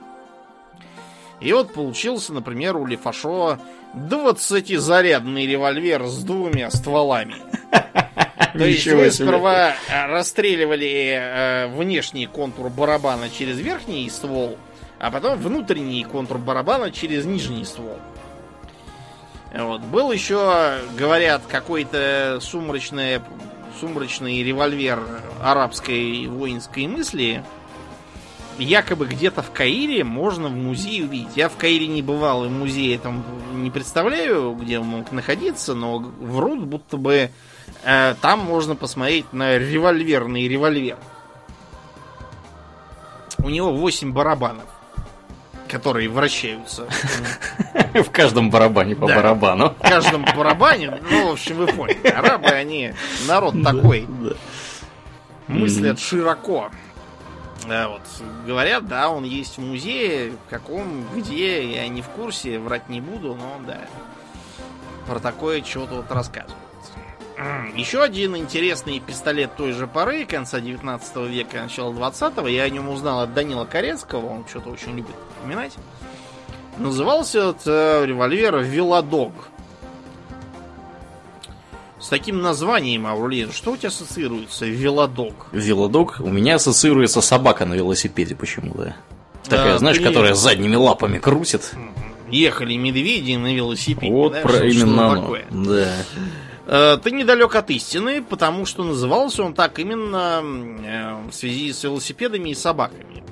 И вот получился, например, у Лефашо 20-зарядный револьвер с двумя стволами. То есть вы сперва э, расстреливали э, внешний контур барабана через верхний ствол, а потом внутренний контур барабана через нижний ствол. Вот. Был еще, говорят, какой-то сумрачный, сумрачный револьвер арабской воинской мысли, якобы где-то в Каире можно в музее увидеть. Я в Каире не бывал, и музей там не представляю, где он мог находиться, но врут, будто бы э, там можно посмотреть на револьверный револьвер. У него 8 барабанов, которые вращаются. В каждом барабане по барабану. В каждом барабане, ну, в общем, вы поняли. Арабы, они народ такой. Мыслят широко. Да, вот. Говорят, да, он есть в музее. В каком, где, я не в курсе, врать не буду, но да. Про такое что-то вот рассказывают. Еще один интересный пистолет той же поры, конца 19 века, начала 20-го, я о нем узнал от Данила Корецкого, он что-то очень любит упоминать. Назывался этот э, револьвер Велодог. С таким названием, Аурлин, что у тебя ассоциируется? Велодог. Велодог? У меня ассоциируется собака на велосипеде почему-то. Такая, да, знаешь, которая задними лапами крутит. Ехали медведи на велосипеде. Вот да, про именно оно. Такое. Да. Э, ты недалек от истины, потому что назывался он так именно э, в связи с велосипедами и собаками.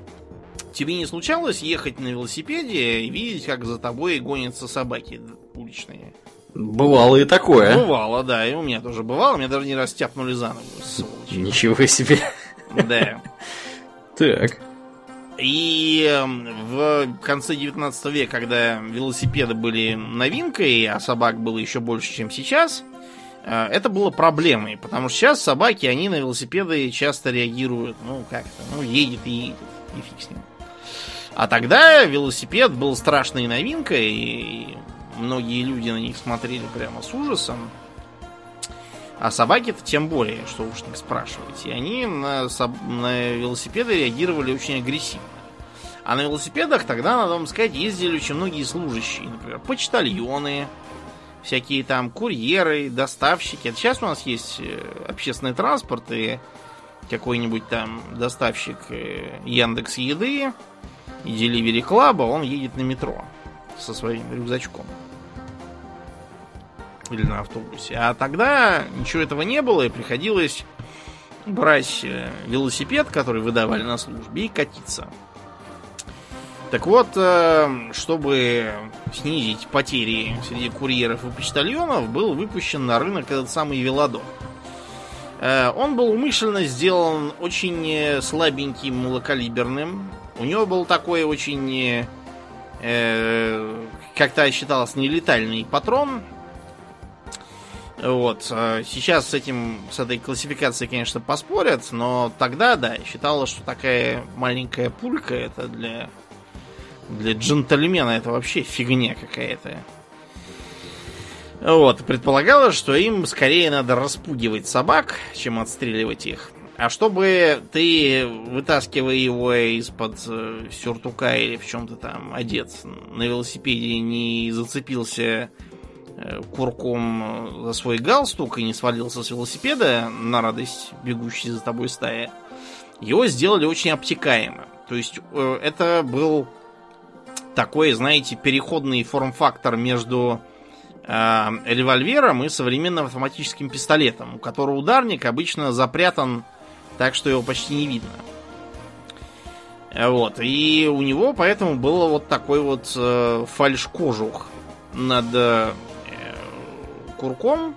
Тебе не случалось ехать на велосипеде и видеть, как за тобой гонятся собаки уличные? Бывало и такое. Бывало, да, и у меня тоже бывало. Меня даже не раз тяпнули за ногу, сволочи. Ничего себе. Да. Так. И эм, в конце 19 века, когда велосипеды были новинкой, а собак было еще больше, чем сейчас, это было проблемой, потому что сейчас собаки, они на велосипеды часто реагируют, ну, как-то, ну, едет и едет, и фиг с ним. А тогда велосипед был страшной новинкой, и многие люди на них смотрели прямо с ужасом. А собаки-то тем более, что уж не спрашивать. И они на, на велосипеды реагировали очень агрессивно. А на велосипедах тогда, надо вам сказать, ездили очень многие служащие. Например, почтальоны, всякие там курьеры, доставщики. сейчас у нас есть э, общественный транспорт и какой-нибудь там доставщик э, Яндекс Еды и Delivery Club, он едет на метро со своим рюкзачком или на автобусе. А тогда ничего этого не было, и приходилось брать э, велосипед, который выдавали на службе, и катиться. Так вот, э, чтобы снизить потери среди курьеров и почтальонов, был выпущен на рынок этот самый велодон. Э, он был умышленно сделан очень слабеньким, малокалиберным, У него был такой очень, э, как-то считалось, нелетальный патрон. Вот. Сейчас с этим, с этой классификацией, конечно, поспорят, но тогда, да, считалось, что такая маленькая пулька это для, для джентльмена это вообще фигня какая-то. Вот, предполагалось, что им скорее надо распугивать собак, чем отстреливать их. А чтобы ты, вытаскивая его из-под э, сюртука или в чем-то там одет на велосипеде, не зацепился э, курком за свой галстук и не свалился с велосипеда на радость бегущей за тобой стая, его сделали очень обтекаемо. То есть э, это был такой, знаете, переходный форм-фактор между э, револьвером и современным автоматическим пистолетом, у которого ударник обычно запрятан так, что его почти не видно. Вот. И у него поэтому было вот такой вот э, фальш-кожух над э, курком.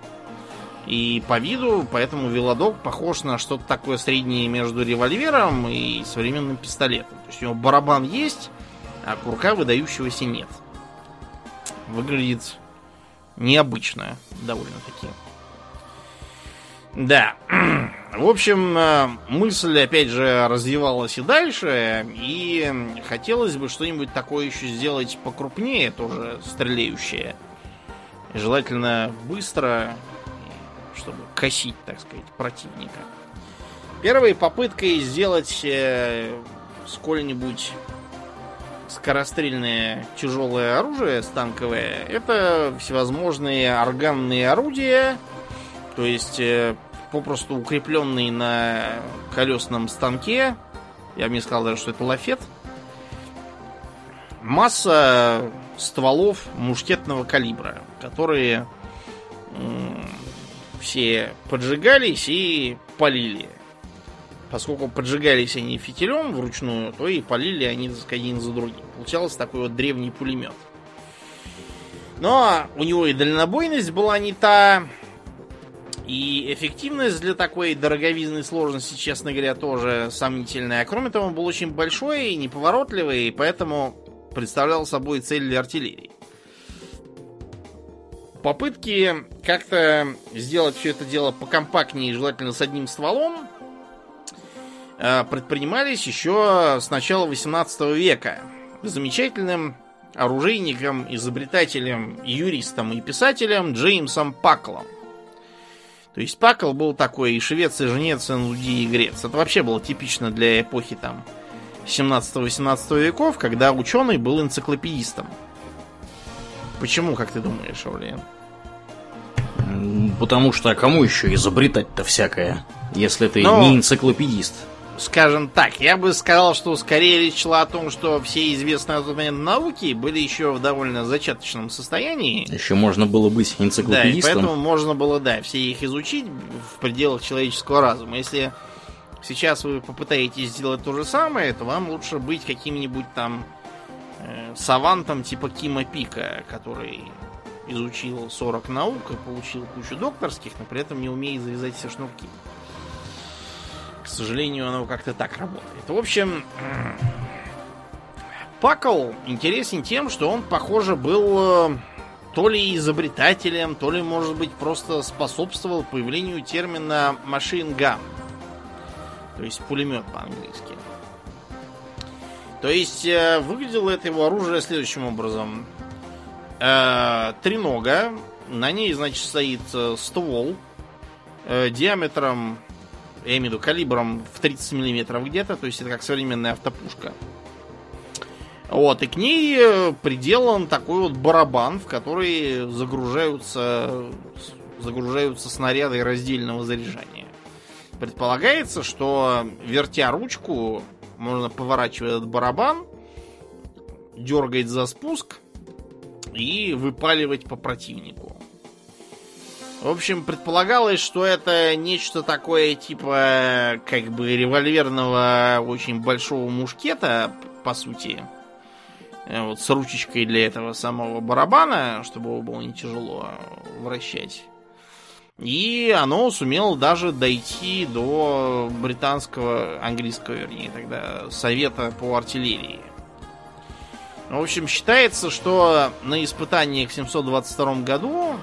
И по виду, поэтому велодок похож на что-то такое среднее между револьвером и современным пистолетом. То есть у него барабан есть, а курка выдающегося нет. Выглядит необычно довольно-таки. Да. В общем, э, мысль, опять же, развивалась и дальше, и хотелось бы что-нибудь такое еще сделать покрупнее, тоже стреляющее. Желательно быстро, чтобы косить, так сказать, противника. Первой попыткой сделать э, сколь-нибудь скорострельное тяжелое оружие станковое, это всевозможные органные орудия, то есть э, попросту укрепленный на колесном станке. Я бы не сказал даже, что это лафет. Масса стволов мушкетного калибра, которые все поджигались и полили. Поскольку поджигались они фитилем вручную, то и полили они один за другим. Получался такой вот древний пулемет. Но у него и дальнобойность была не та, и эффективность для такой дороговизной сложности, честно говоря, тоже сомнительная. Кроме того, он был очень большой и неповоротливый, и поэтому представлял собой цель для артиллерии. Попытки как-то сделать все это дело покомпактнее, желательно с одним стволом, предпринимались еще с начала 18 века. Замечательным оружейником, изобретателем, юристом и писателем Джеймсом Паклом. То есть Пакл был такой и швец, и жнец, и нуди, и грец. Это вообще было типично для эпохи там 17-18 веков, когда ученый был энциклопедистом. Почему, как ты думаешь, Орлиен? М, Потому что а кому еще изобретать-то всякое, если ты Но- не энциклопедист? Скажем так, я бы сказал, что скорее речь шла о том, что все известные на тот момент науки были еще в довольно зачаточном состоянии. Еще можно было быть Да, и энциклопедистом. поэтому можно было, да, все их изучить в пределах человеческого разума. Если сейчас вы попытаетесь сделать то же самое, то вам лучше быть каким-нибудь там э, савантом типа Кима Пика, который изучил 40 наук и получил кучу докторских, но при этом не умеет завязать все шнурки. Сожалению, оно как-то так работает. В общем, Пакл интересен тем, что он, похоже, был э, то ли изобретателем, то ли, может быть, просто способствовал появлению термина machine gun. То есть пулемет по-английски. То есть э, выглядело это его оружие следующим образом. Э, тренога, на ней, значит, стоит э, ствол э, диаметром, я имею в виду калибром в 30 миллиметров где-то, то есть это как современная автопушка. Вот, и к ней э, приделан такой вот барабан, в который загружаются, загружаются снаряды раздельного заряжания. Предполагается, что вертя ручку, можно поворачивать этот барабан, дергать за спуск и выпаливать по противнику. В общем, предполагалось, что это нечто такое типа как бы револьверного очень большого мушкета, по сути. Э, Вот с ручечкой для этого самого барабана, чтобы его было не тяжело вращать. И оно сумело даже дойти до британского, английского, вернее, тогда совета по артиллерии. В общем, считается, что на испытаниях в 722 году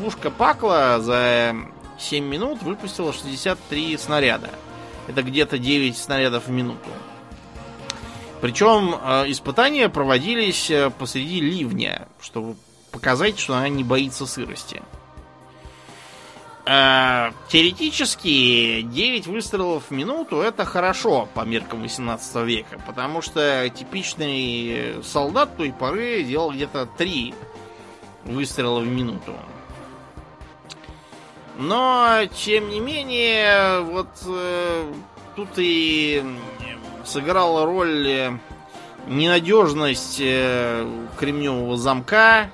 пушка Пакла за 7 минут выпустила 63 снаряда. Это где-то 9 снарядов в минуту. Причем э, испытания проводились э, посреди ливня, чтобы показать, что она не боится сырости. Э, теоретически 9 выстрелов в минуту это хорошо по меркам 18 века, потому что типичный солдат той поры делал где-то 3 выстрела в минуту. Но, тем не менее, вот э, тут и сыграла роль э, ненадежность э, кремневого замка,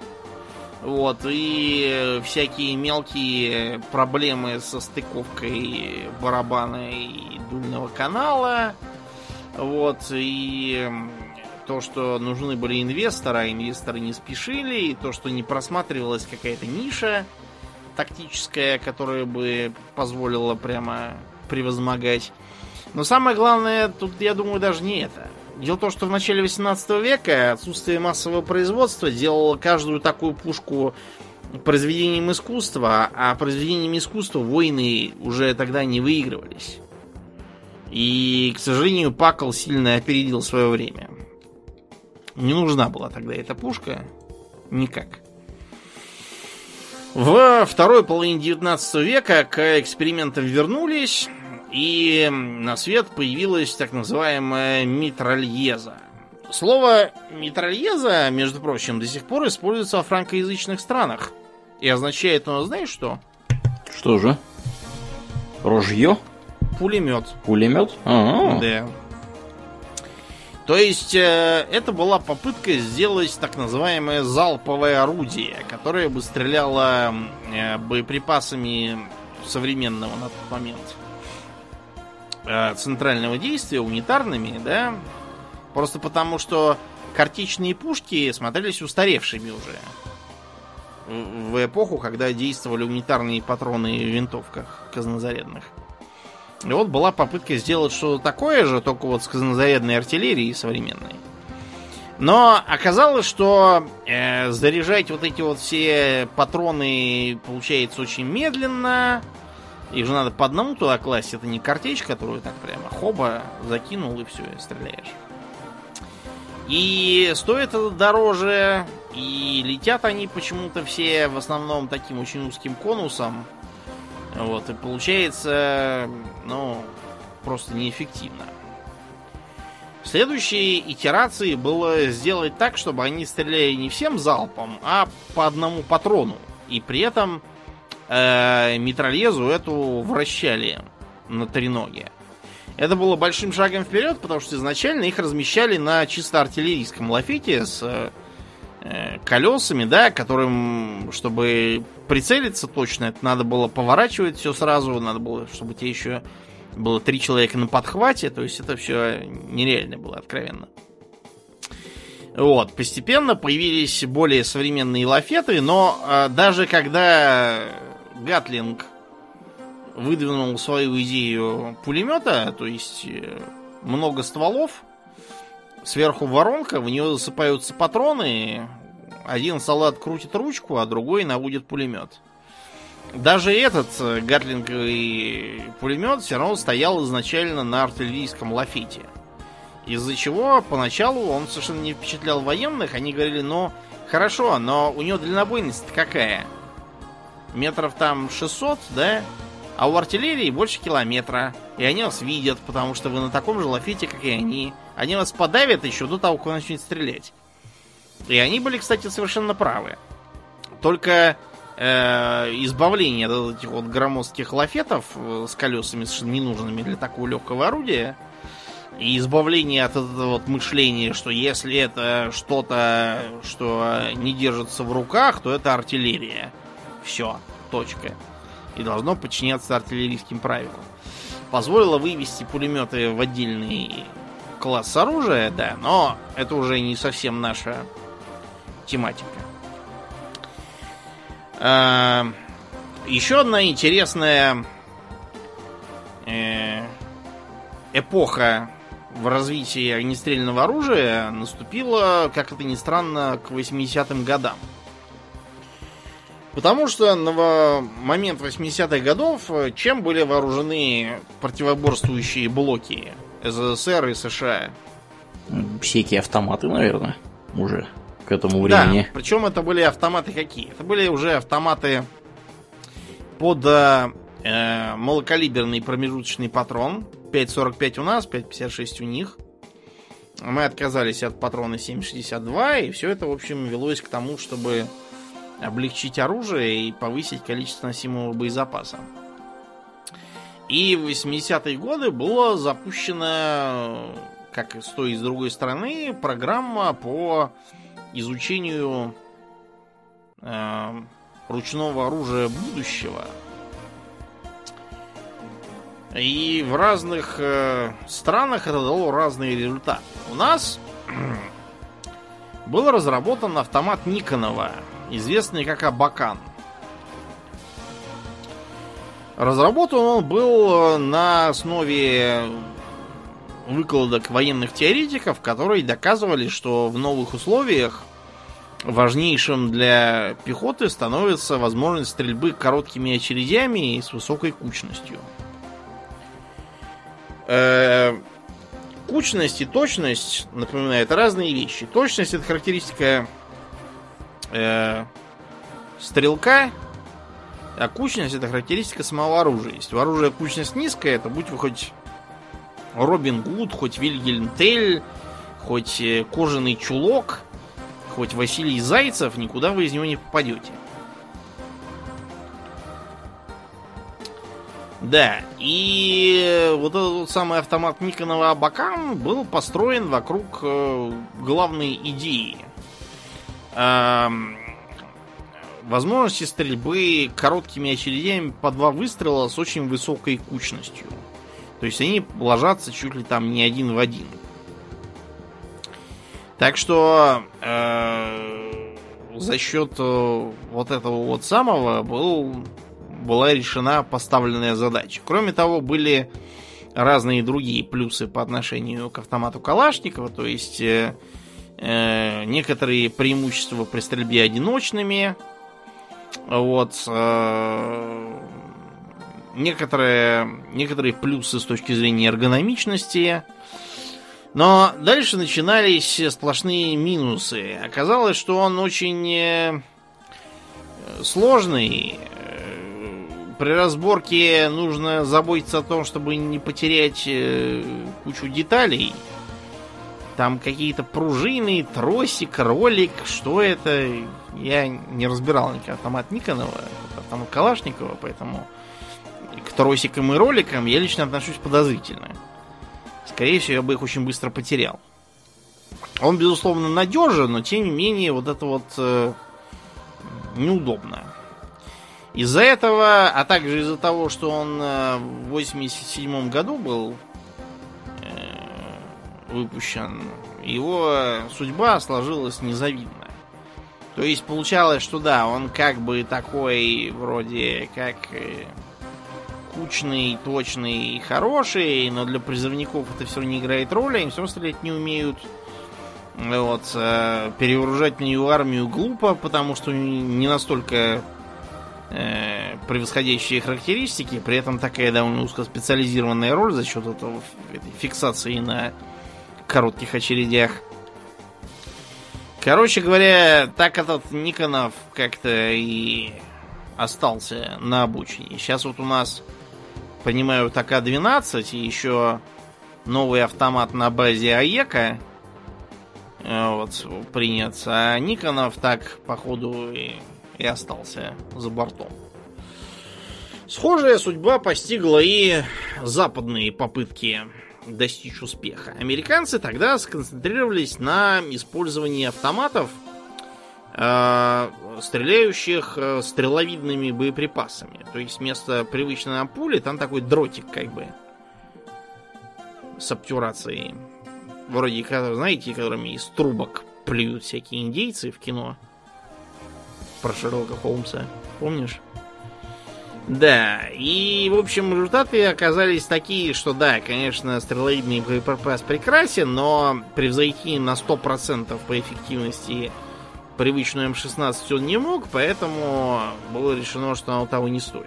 вот, и всякие мелкие проблемы со стыковкой барабана и дульного канала. Вот, и то, что нужны были инвесторы, а инвесторы не спешили, и то, что не просматривалась какая-то ниша тактическая, которая бы позволила прямо превозмогать. Но самое главное, тут, я думаю, даже не это. Дело в том, что в начале 18 века отсутствие массового производства делало каждую такую пушку произведением искусства, а произведением искусства войны уже тогда не выигрывались. И, к сожалению, Пакл сильно опередил свое время. Не нужна была тогда эта пушка. Никак. В второй половине 19 века к экспериментам вернулись, и на свет появилась так называемая митральеза. Слово митральеза, между прочим, до сих пор используется во франкоязычных странах. И означает оно, знаешь что? Что же? Ружье? Пулемет. Пулемет? А-а-а. Да. То есть э, это была попытка сделать так называемое залповое орудие, которое бы стреляло э, боеприпасами современного на тот момент э, центрального действия, унитарными, да, просто потому что картечные пушки смотрелись устаревшими уже в эпоху, когда действовали унитарные патроны в винтовках казнозарядных. И вот была попытка сделать что-то такое же, только вот с казнозарядной артиллерией современной. Но оказалось, что э, заряжать вот эти вот все патроны получается очень медленно. Их же надо по одному туда класть. Это не картечь, которую так прямо хоба закинул и все, и стреляешь. И стоит это дороже, и летят они почему-то все в основном таким очень узким конусом. Вот, и получается, ну, просто неэффективно. В следующей итерации было сделать так, чтобы они стреляли не всем залпом, а по одному патрону. И при этом э, митралезу эту вращали на треноге. Это было большим шагом вперед, потому что изначально их размещали на чисто артиллерийском лафете с э, колесами, да, которым, чтобы прицелиться точно, это надо было поворачивать все сразу, надо было, чтобы тебе еще было три человека на подхвате, то есть это все нереально было, откровенно. Вот, постепенно появились более современные лафеты, но э, даже когда Гатлинг выдвинул свою идею пулемета, то есть э, много стволов, сверху воронка, в нее засыпаются патроны, один солдат крутит ручку, а другой наводит пулемет. Даже этот э, гатлинговый пулемет все равно стоял изначально на артиллерийском лафете. Из-за чего поначалу он совершенно не впечатлял военных. Они говорили, ну, хорошо, но у него дальнобойность какая? Метров там 600, да? А у артиллерии больше километра. И они вас видят, потому что вы на таком же лафете, как и они. Они вас подавят еще до того, как вы начнете стрелять. И они были, кстати, совершенно правы. Только э, избавление от этих вот громоздких лафетов э, с колесами совершенно ненужными для такого легкого орудия и избавление от этого вот мышления, что если это что-то, что не держится в руках, то это артиллерия. Все, точка. И должно подчиняться артиллерийским правилам. Позволило вывести пулеметы в отдельный класс оружия, да, но это уже не совсем наша тематика. А, Еще одна интересная э, эпоха в развитии огнестрельного оружия наступила, как это ни странно, к 80-м годам. Потому что на момент 80-х годов чем были вооружены противоборствующие блоки СССР и США? Всякие автоматы, наверное, уже к этому времени. Да, причем это были автоматы какие? Это были уже автоматы под э, малокалиберный промежуточный патрон. 5.45 у нас, 5.56 у них. Мы отказались от патрона 7.62, и все это, в общем, велось к тому, чтобы облегчить оружие и повысить количество носимого боезапаса. И в 80-е годы была запущена, как и с той и с другой стороны, программа по изучению э, ручного оружия будущего. И в разных э, странах это дало разные результаты. У нас был разработан автомат Никонова известный как Абакан. Разработан он был э, на основе выкладок военных теоретиков, которые доказывали, что в новых условиях важнейшим для пехоты становится возможность стрельбы короткими очередями и с высокой кучностью. Э, кучность и точность, напоминаю, это разные вещи. Точность это характеристика э, стрелка, а кучность это характеристика самого оружия. Если у оружия кучность низкая, то будь вы хоть Робин Гуд, хоть Вильгельм Тель, хоть э, кожаный чулок, хоть Василий Зайцев, никуда вы из него не попадете. Да, и вот этот самый автомат Никонова Абакан был построен вокруг э, главной идеи возможности стрельбы короткими очередями по два выстрела с очень высокой кучностью. То есть они ложатся чуть ли там не один в один. Так что э, за счет э, вот этого вот самого был, была решена поставленная задача. Кроме того, были разные другие плюсы по отношению к автомату Калашникова. То есть э, э, некоторые преимущества при стрельбе одиночными. Вот. Э, некоторые, некоторые плюсы с точки зрения эргономичности. Но дальше начинались сплошные минусы. Оказалось, что он очень э, сложный. Э, при разборке нужно заботиться о том, чтобы не потерять э, кучу деталей. Там какие-то пружины, тросик, ролик. Что это? Я не разбирал никак автомат Никонова, автомат Калашникова, поэтому к тросикам и роликам я лично отношусь подозрительно. Скорее всего, я бы их очень быстро потерял. Он, безусловно, надежен, но тем не менее, вот это вот э, неудобно. Из-за этого, а также из-за того, что он э, в 87 году был выпущен, его судьба сложилась незавидно. То есть получалось, что да, он как бы такой вроде как э, кучный, точный и хороший, но для призывников это все не играет роли, они все стрелять не умеют. Вот, э, перевооружать нее армию глупо, потому что не настолько э, превосходящие характеристики, при этом такая довольно узкоспециализированная роль за счет этого этой фиксации на коротких очередях. Короче говоря, так этот Никонов как-то и остался на обучении. Сейчас вот у нас, понимаю, ТК-12 и еще новый автомат на базе АЕКа э, вот, принят. А Никонов так, походу, и, и остался за бортом. Схожая судьба постигла и западные попытки достичь успеха. Американцы тогда сконцентрировались на использовании автоматов, стреляющих э, стреловидными боеприпасами. То есть вместо привычной пули там такой дротик как бы с обтюрацией. Вроде, знаете, которыми из трубок плюют всякие индейцы в кино. Про Шерлока Холмса. Помнишь? Да, и, в общем, результаты оказались такие, что да, конечно, стрелоидный боеприпас прекрасен, но превзойти на 100% по эффективности привычную М16 он не мог, поэтому было решено, что оно того не стоит.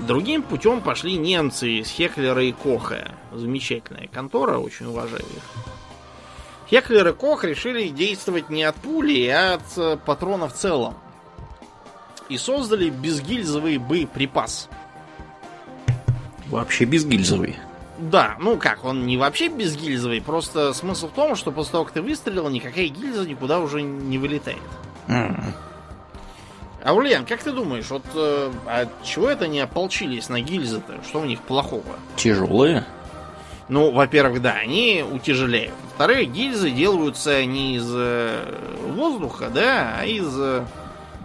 Другим путем пошли немцы из Хеклера и Коха. Замечательная контора, очень уважаю их. Хеклер и Кох решили действовать не от пули, а от э, патрона в целом. И создали безгильзовый боеприпас. Вообще безгильзовый. Да, ну как, он не вообще безгильзовый, просто смысл в том, что после того, как ты выстрелил, никакая гильза никуда уже не вылетает. М. Аурлиан, как ты думаешь, вот э, от чего это они ополчились на гильзы-то? Что у них плохого? Тяжелые. Ну, во-первых, да, они утяжеляют. Во-вторых, гильзы делаются не из э, воздуха, да, а из э,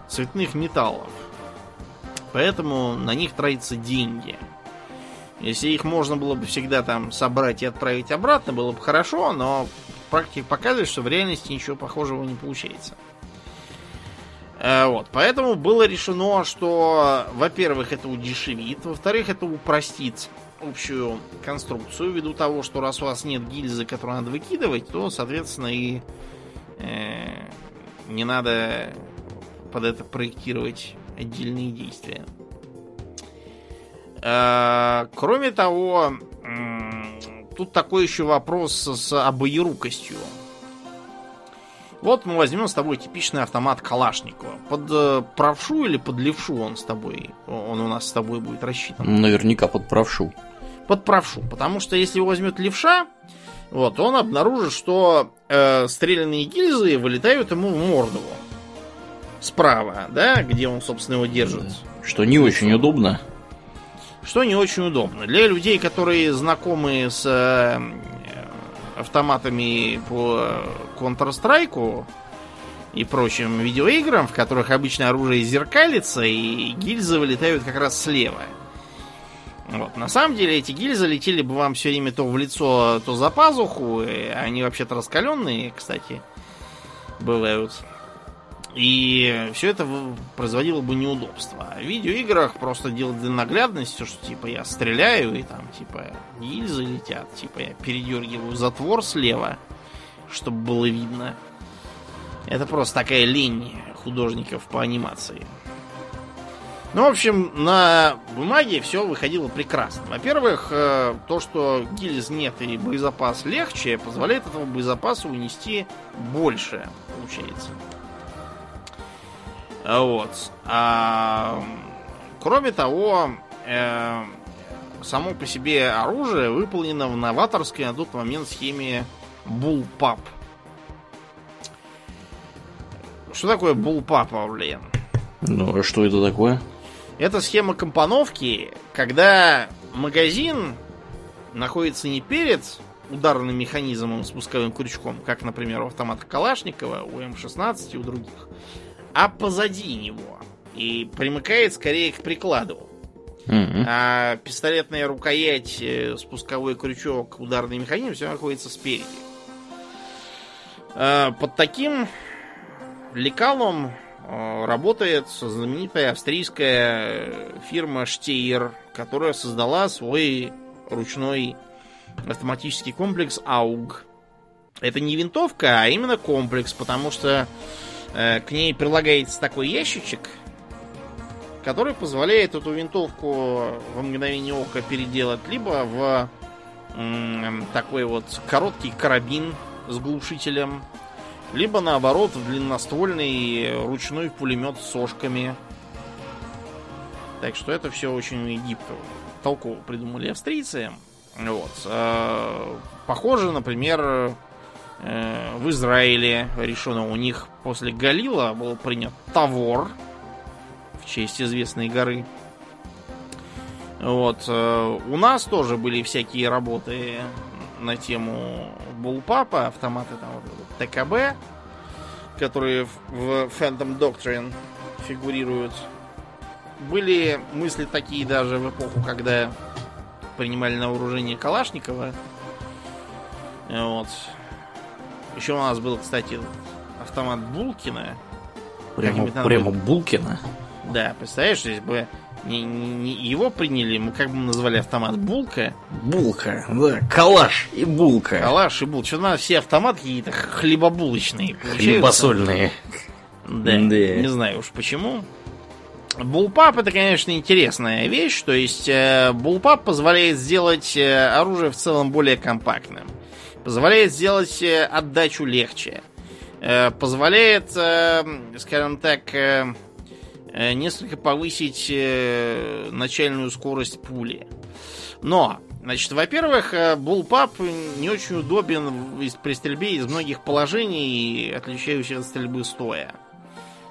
цветных металлов. Поэтому на них тратятся деньги. Если их можно было бы всегда там собрать и отправить обратно, было бы хорошо, но практика показывает, что в реальности ничего похожего не получается. Э, Вот, поэтому было решено, что, во-первых, это удешевит, во-вторых, это упростит общую конструкцию, ввиду того, что раз у вас нет гильзы, которую надо выкидывать, то, соответственно, и э, не надо под это проектировать отдельные действия. Э, кроме того, тут такой еще вопрос с обоерукостью. Вот мы возьмем с тобой типичный автомат Калашникова. Под э, правшу или под левшу он с тобой, он у нас с тобой будет рассчитан? Наверняка под правшу. Под правшу. Потому что если его возьмет левша, вот, он обнаружит, что э, стрелянные гильзы вылетают ему в морду. Справа, да, где он, собственно, его держит. Что не очень удобно. Что не очень удобно. Для людей, которые знакомы с э, автоматами по Counter-Strike и прочим видеоиграм, в которых обычно оружие зеркалится, и гильзы вылетают как раз слева. Вот. На самом деле эти гильзы летели бы вам все время то в лицо, то за пазуху. и Они вообще-то раскаленные, кстати, бывают. И все это производило бы неудобства. В видеоиграх просто делать для наглядности, что типа я стреляю, и там типа гильзы летят, типа я передергиваю затвор слева, чтобы было видно. Это просто такая лень художников по анимации. Ну, в общем, на бумаге все выходило прекрасно. Во-первых, э, то, что гильз нет и боезапас легче, позволяет этому боезапасу унести больше, получается. А Вот. А, кроме того, э, само по себе оружие выполнено в новаторской на тот момент схеме Bullpup. Что такое Bullpup, Аурлиен? Ну, а что это такое? Это схема компоновки, когда магазин находится не перед ударным механизмом, спусковым крючком, как, например, у автомата Калашникова, у М16 и у других, а позади него. И примыкает скорее к прикладу. М. А пистолетная рукоять, э, спусковой крючок, ударный механизм все находится спереди. А, Под таким лекалом э, работает знаменитая австрийская фирма Штейр, которая создала свой ручной автоматический комплекс AUG. Это не винтовка, а именно комплекс, потому что к ней прилагается такой ящичек, который позволяет эту винтовку в мгновение ока переделать либо в такой вот короткий карабин с глушителем, либо наоборот в длинноствольный ручной пулемет с сошками. Так что это все очень гибко. Толково придумали австрийцы. Вот. А, Похоже, например, э, в Израиле решено у них после Галила был принят Тавор в честь известной горы. Вот. э, У нас тоже были всякие работы на тему Булпапа, автоматы там вот ТКБ, которые в Phantom Doctrine фигурируют. Были мысли такие даже в эпоху, когда принимали на вооружение Калашникова. Вот. Еще у нас был, кстати, автомат Булкина. Прямо, надо прямо Булкина. Да, представляешь, если бы не, не его приняли, мы как бы назвали автомат булка. Булка, да, калаш и булка. Калаш и булка. Что-то нас все автоматы какие-то хлебобулочные Хлебосольные. Да, да, не знаю уж почему. Булпап это, конечно, интересная вещь. То есть э, булпап позволяет сделать э, оружие в целом более компактным. Позволяет сделать э, отдачу легче. Э, позволяет, э, скажем так, несколько повысить начальную скорость пули. Но, значит, во-первых, булпап не очень удобен при стрельбе из многих положений, отличающихся от стрельбы стоя.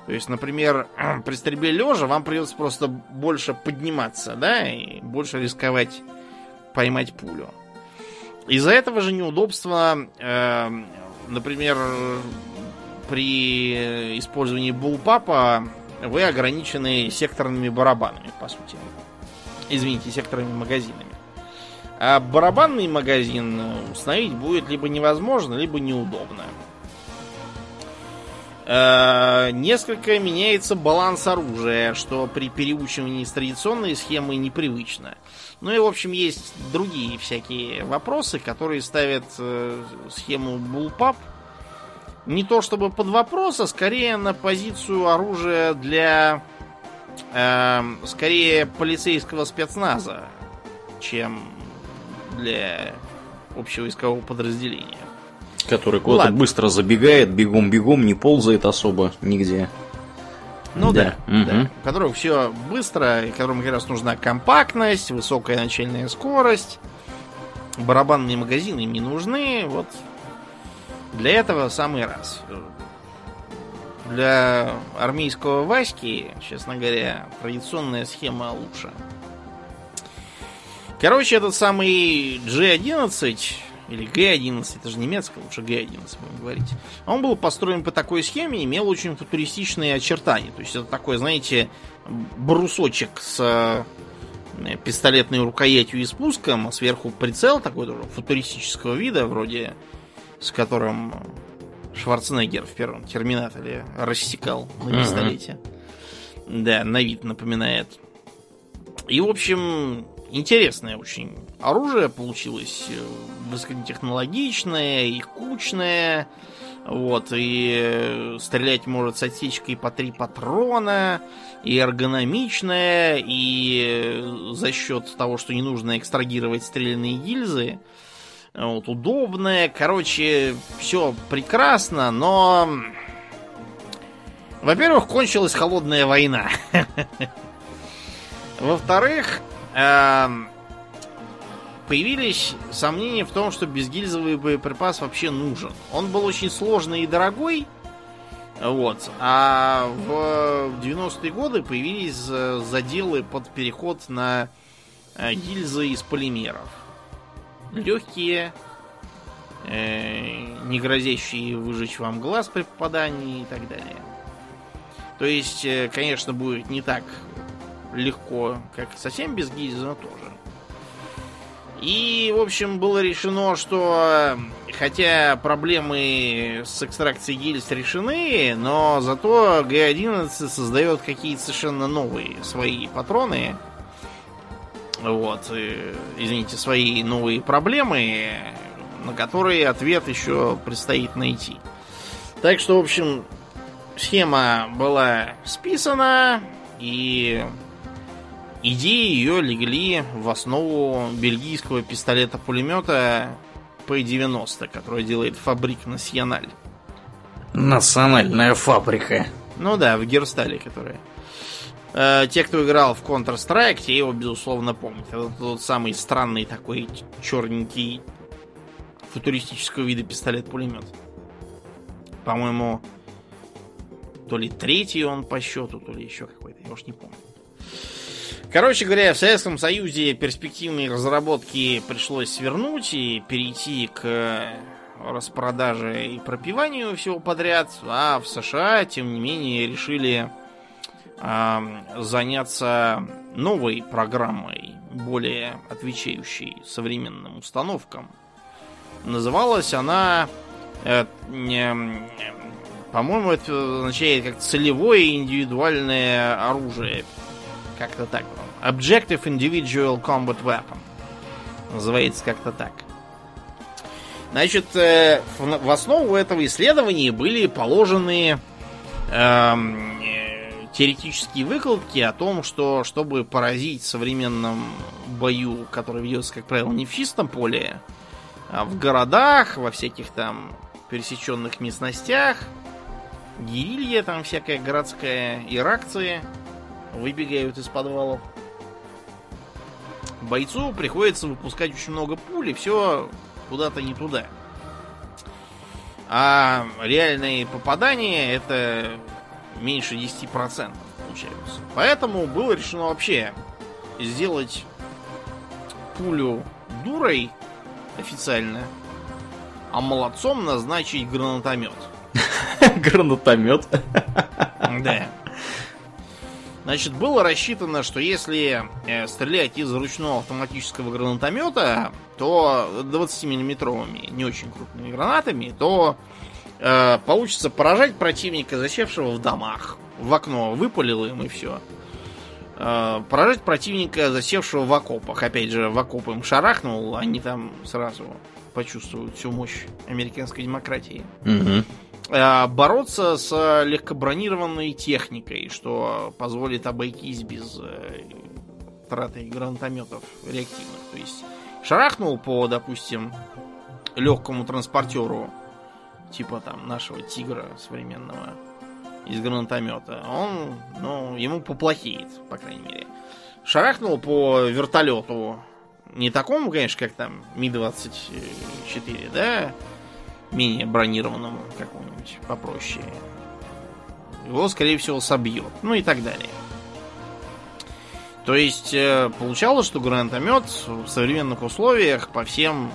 То есть, например, при стрельбе лежа вам придется просто больше подниматься, да, и больше рисковать поймать пулю. Из-за этого же неудобства, э, например, при использовании булпапа вы ограничены секторными барабанами, по сути. Извините, секторными магазинами. А барабанный магазин установить будет либо невозможно, либо неудобно. Э, несколько меняется баланс оружия, что при переучивании с традиционной схемы непривычно. Ну и, в общем, есть другие всякие вопросы, которые ставят э, схему Bullpup не то чтобы под вопрос, а скорее на позицию оружия для э, скорее полицейского спецназа, чем для общего искового подразделения. Который куда-то быстро забегает, бегом-бегом, не ползает особо нигде. Ну да, да, угу. да. У которого все быстро, и которому как раз нужна компактность, высокая начальная скорость. Барабанные магазины им не нужны. Вот для этого самый раз. Для армейского Васьки, честно говоря, традиционная схема лучше. Короче, этот самый G11 или G11, это же немецкое, лучше G11 будем говорить. Он был построен по такой схеме, имел очень футуристичные очертания. То есть это такой, знаете, брусочек с э, пистолетной рукоятью и спуском, а сверху прицел такой тоже футуристического вида, вроде с которым Шварценеггер в первом Терминаторе рассекал на пистолете. Uh-huh. Да, на вид напоминает. И, в общем, интересное очень оружие получилось. Э, высокотехнологичное и кучное. Вот, и э, стрелять может с отсечкой по три патрона, и эргономичное, и э, за счет того, что не нужно экстрагировать стрелянные гильзы, вот, удобное. Короче, все прекрасно, но... Во-первых, кончилась холодная война. Во-вторых, появились сомнения в том, что безгильзовый боеприпас вообще нужен. Он был очень сложный и дорогой, вот. А в 90-е годы появились заделы под переход на э, гильзы из полимеров легкие, э, не грозящие выжечь вам глаз при попадании и так далее. То есть, э, конечно, будет не так легко, как совсем без гильзы, но тоже. И, в общем, было решено, что хотя проблемы с экстракцией гильз решены, но зато Г-11 создает какие-то совершенно новые свои патроны, вот, и, извините, свои новые проблемы, на которые ответ еще предстоит найти. Так что, в общем, схема была списана, и идеи ее легли в основу бельгийского пистолета-пулемета P90, который делает фабрик Националь. Национальная фабрика. Ну да, в Герстале, которая. Э, те, кто играл в Counter-Strike, те его, безусловно, помнят. Это тот самый странный такой черненький футуристического вида пистолет-пулемет. По-моему, то ли третий он по счету, то ли еще какой-то, я уж не помню. Короче говоря, в Советском Союзе перспективные разработки пришлось свернуть и перейти к распродаже и пропиванию всего подряд, а в США, тем не менее, решили заняться новой программой, более отвечающей современным установкам. Называлась она э, По-моему, это означает как целевое индивидуальное оружие. Как-то так. Objective Individual Combat Weapon. Называется как-то так. Значит, э, в основу этого исследования были положены эм, теоретические выкладки о том, что чтобы поразить в современном бою, который ведется, как правило, не в чистом поле, а в городах, во всяких там пересеченных местностях, гирилья там всякая городская, иракцы выбегают из подвалов. Бойцу приходится выпускать очень много пуль, и все куда-то не туда. А реальные попадания это меньше 10% получаются. Поэтому было решено вообще сделать пулю дурой официально, а молодцом назначить гранатомет. Гранатомет. Да. Значит, было рассчитано, что если э, стрелять из ручного автоматического гранатомета, то 20-миллиметровыми, не очень крупными гранатами, то э, получится поражать противника, засевшего в домах. В окно выпалил им и все. Э, поражать противника, засевшего в окопах. Опять же, в окоп им шарахнул, они там сразу почувствуют всю мощь американской демократии. Мгм. Э, бороться с легкобронированной техникой, что позволит обойтись без э, траты гранатометов реактивных. То есть шарахнул по, допустим, легкому транспортеру, типа там нашего тигра современного из гранатомета, он, ну, ему поплохеет, по крайней мере. Шарахнул по вертолету, не такому, конечно, как там Ми-24, да, менее бронированному какому-нибудь попроще. Его, скорее всего, собьет. Ну и так далее. То есть, э, получалось, что гранатомет в современных условиях по всем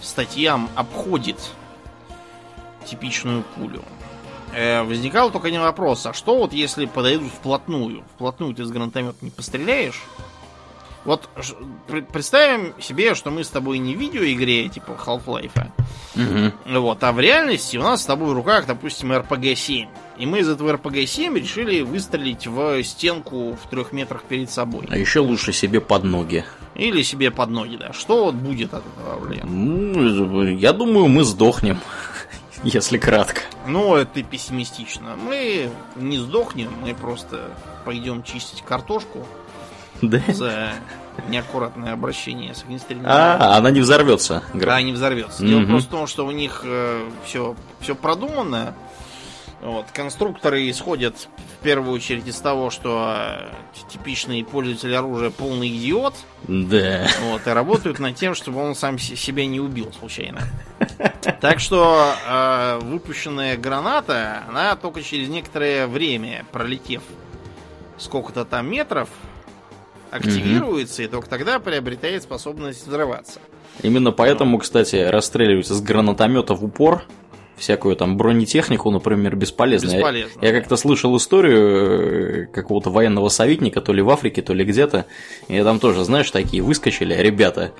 статьям обходит типичную пулю. Э, возникал только один вопрос, а что вот если подойдут вплотную? Вплотную ты с гранатомета не постреляешь? Вот представим себе, что мы с тобой не в видеоигре, типа Half-Life, Мгм. вот, а в реальности у нас с тобой в руках, допустим, RPG-7. И мы из этого RPG-7 решили выстрелить в стенку в трех метрах перед собой. А еще лучше себе под ноги. Или себе под ноги, да. Что вот будет от этого, блин? Ну, я думаю, мы сдохнем, если кратко. Ну, это пессимистично. Мы не сдохнем, мы просто пойдем чистить картошку Да? за неаккуратное обращение с огнестрельным А, она не взорвется. Да, не взорвется. Дело просто в том, что у них все, все продумано. Вот, конструкторы исходят в первую очередь из того, что э, типичный пользователь оружия полный идиот. Да. Вот, и работают над тем, чтобы он сам се- себя не убил случайно. Так что э, выпущенная граната, она только через некоторое время, пролетев сколько-то там метров, активируется, и только тогда приобретает способность взрываться. Именно поэтому, кстати, расстреливать с гранатомета в упор всякую там бронетехнику, например, бесполезно. Я- Бесполезно, Я, да. как-то слышал историю э, какого-то военного советника, то ли в Африке, то ли где-то. И там тоже, знаешь, такие выскочили ребята.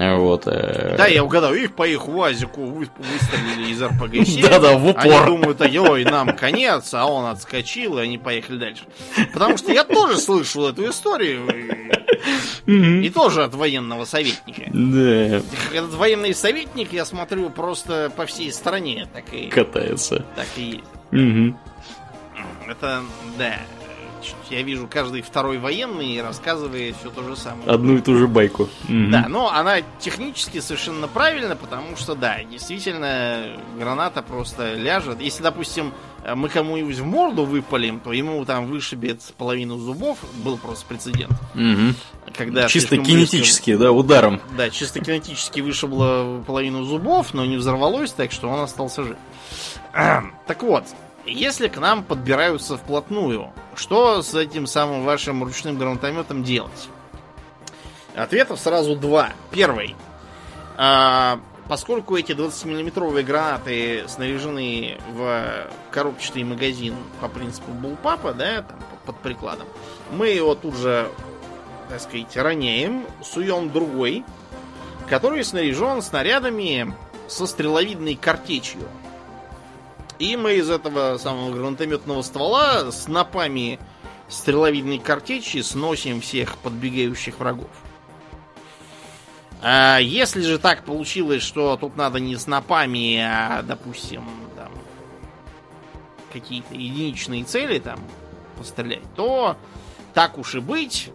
Э, Вот. э, Да, я угадал, их по их УАЗику вы- выстрелили из РПГ-7. Да-да, в упор. Они думают, ой, нам конец, а он отскочил, и они поехали дальше. Потому что я тоже слышал эту историю. И, и тоже от военного советника. Да, Этот военный советник, я смотрю, просто по всей стране так и, катается. так и есть. Это, да. Я вижу, каждый второй военный рассказывает все то же самое. Одну и ту же байку. Да, но она технически совершенно правильно, потому что, да, действительно, граната просто ляжет. Если, допустим, мы кому-нибудь в морду выпалим, то ему там вышибет половину зубов. Был просто прецедент. Мгм. Когда Чисто слишком близко- кинетически, да, ударом. Да, чисто кинетически вышибло половину зубов, но не взорвалось, так что он остался жив. Так вот, если к нам подбираются вплотную, что с этим самым вашим ручным гранатометом делать? Ответов сразу два. Первый. А, поскольку эти 20-миллиметровые гранаты снаряжены в коробчатый магазин по принципу булпапа, да, там, под прикладом, мы его тут же, так сказать, роняем, суем другой, который снаряжен снарядами со стреловидной картечью. И мы из этого самого гранатометного ствола с напами стреловидной картечи сносим всех подбегающих врагов. А если же так получилось, что тут надо не снопами, а, допустим, там, какие-то единичные цели там пострелять, то так уж и быть,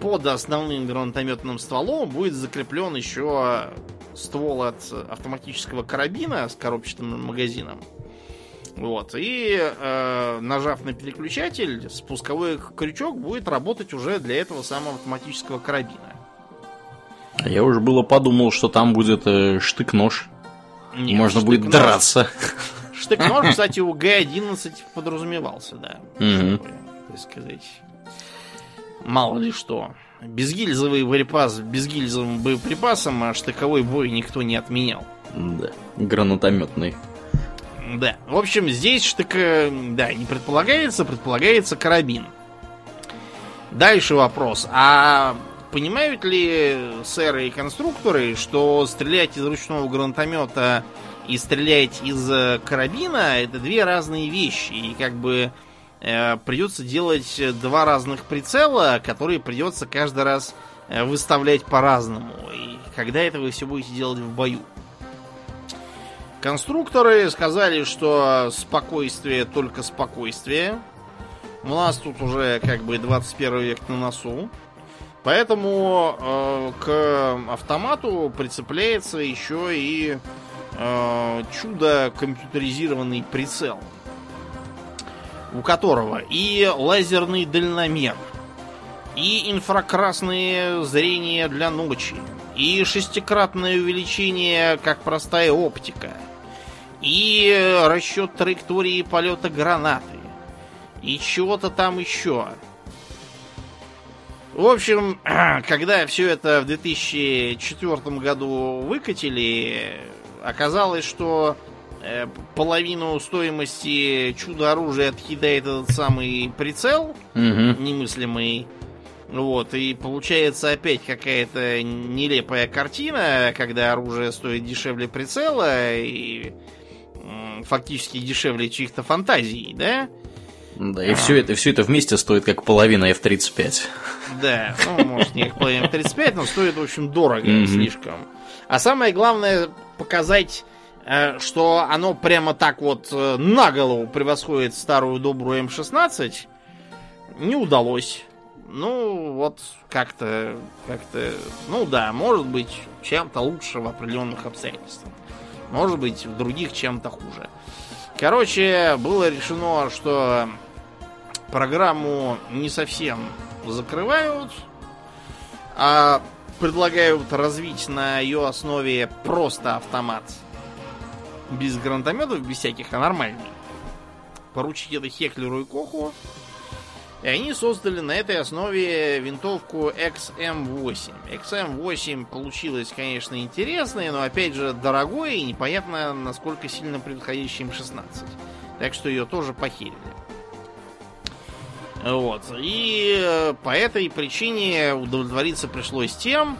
под основным гранатометным стволом будет закреплен еще ствол от автоматического карабина с коробчатым магазином. Вот. И э, нажав на переключатель, спусковой крючок будет работать уже для этого самого автоматического карабина. А я уже было подумал, что там будет э, штык-нож. Нет, Можно будет штык-нож- драться. Штык-нож, кстати, у Г-11 подразумевался, да. Чтобы, так сказать, мало ли что. Безгильзовый боеприпас безгильзовым боеприпасом, а штыковой бой никто не отменял. Да, гранатометный. Да. В общем, здесь штыка, да, не предполагается, предполагается карабин. Дальше вопрос. А понимают ли сэры и конструкторы, что стрелять из ручного гранатомета и стрелять из э, карабина это две разные вещи. И как бы э, придется делать два разных прицела, которые придется каждый раз э, выставлять по-разному. И когда это вы все будете делать в бою? Конструкторы сказали, что спокойствие только спокойствие. У нас тут уже как бы 21 век на носу. Поэтому э, к автомату прицепляется еще и э, чудо компьютеризированный прицел, у которого и лазерный дальномер, и инфракрасное зрение для ночи, и шестикратное увеличение, как простая оптика, и расчет траектории полета гранаты, и чего-то там еще. В общем, когда все это в 2004 году выкатили, оказалось, что э, половину стоимости чудо-оружия отъедает этот самый прицел Мгм. немыслимый. Вот, и получается опять какая-то нелепая картина, когда оружие стоит дешевле прицела и фактически дешевле чьих-то фантазий, да? Да, и все это, все это вместе стоит как половина F-35. Да, ну, может, не как половина 35, но стоит, в общем, дорого Мгм. слишком. А самое главное, показать, э, что оно прямо так вот э, на голову превосходит старую добрую М16, не удалось. Ну, вот как-то, как-то, ну да, может быть, чем-то лучше в определенных обстоятельствах. Может быть, в других чем-то хуже. Короче, было решено, что программу не совсем закрывают, а предлагают развить на ее основе просто автомат. Без гранатометов, без всяких, а нормальный. Поручить это Хеклеру и Коху. И они создали на этой основе винтовку XM8. XM8 получилось, конечно, интересной, но опять же дорогой и непонятно, насколько сильно превосходящей М16. Так что ее тоже похерили. Вот. И э, по этой причине удовлетвориться пришлось тем,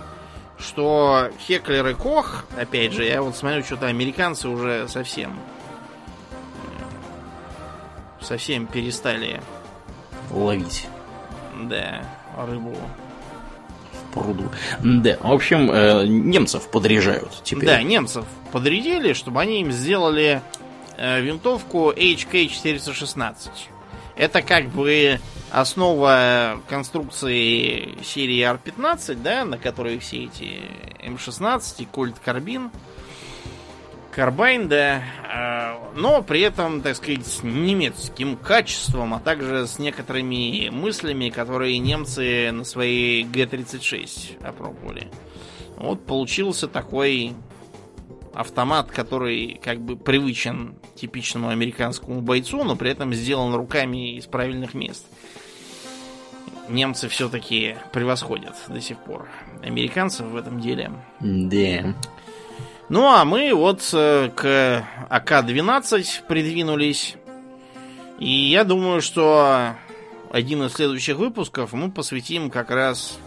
что Хеклер и Кох, опять же, я вот смотрю, что-то американцы уже совсем э, совсем перестали, Ловить да, рыбу. в пруду. Да, в общем, э, немцев подряжают теперь. Да, немцев подрядили, чтобы они им сделали э, винтовку HK416. Это как бы основа конструкции серии R15, да, на которой все эти М16 и Кольт Карбин. Карбайн, да, э, но при этом, так сказать, с немецким качеством, а также с некоторыми мыслями, которые немцы на своей Г-36 опробовали. Вот получился такой автомат, который как бы привычен типичному американскому бойцу, но при этом сделан руками из правильных мест. Немцы все-таки превосходят до сих пор американцев в этом деле. Да. Ну а мы вот э, к АК-12 придвинулись. И я думаю, что один из следующих выпусков мы посвятим как раз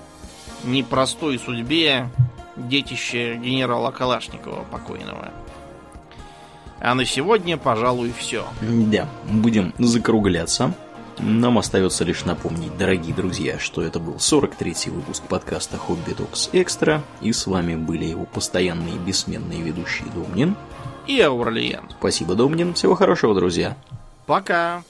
непростой судьбе детища генерала Калашникова покойного. А на сегодня, пожалуй, все. Да, будем закругляться. Нам остается лишь напомнить, дорогие друзья, что это был 43-й выпуск подкаста Хобби Докс Экстра, и с вами были его постоянные бессменные ведущие Домнин и Аурлиен. Спасибо, Домнин. Всего хорошего, друзья. Пока.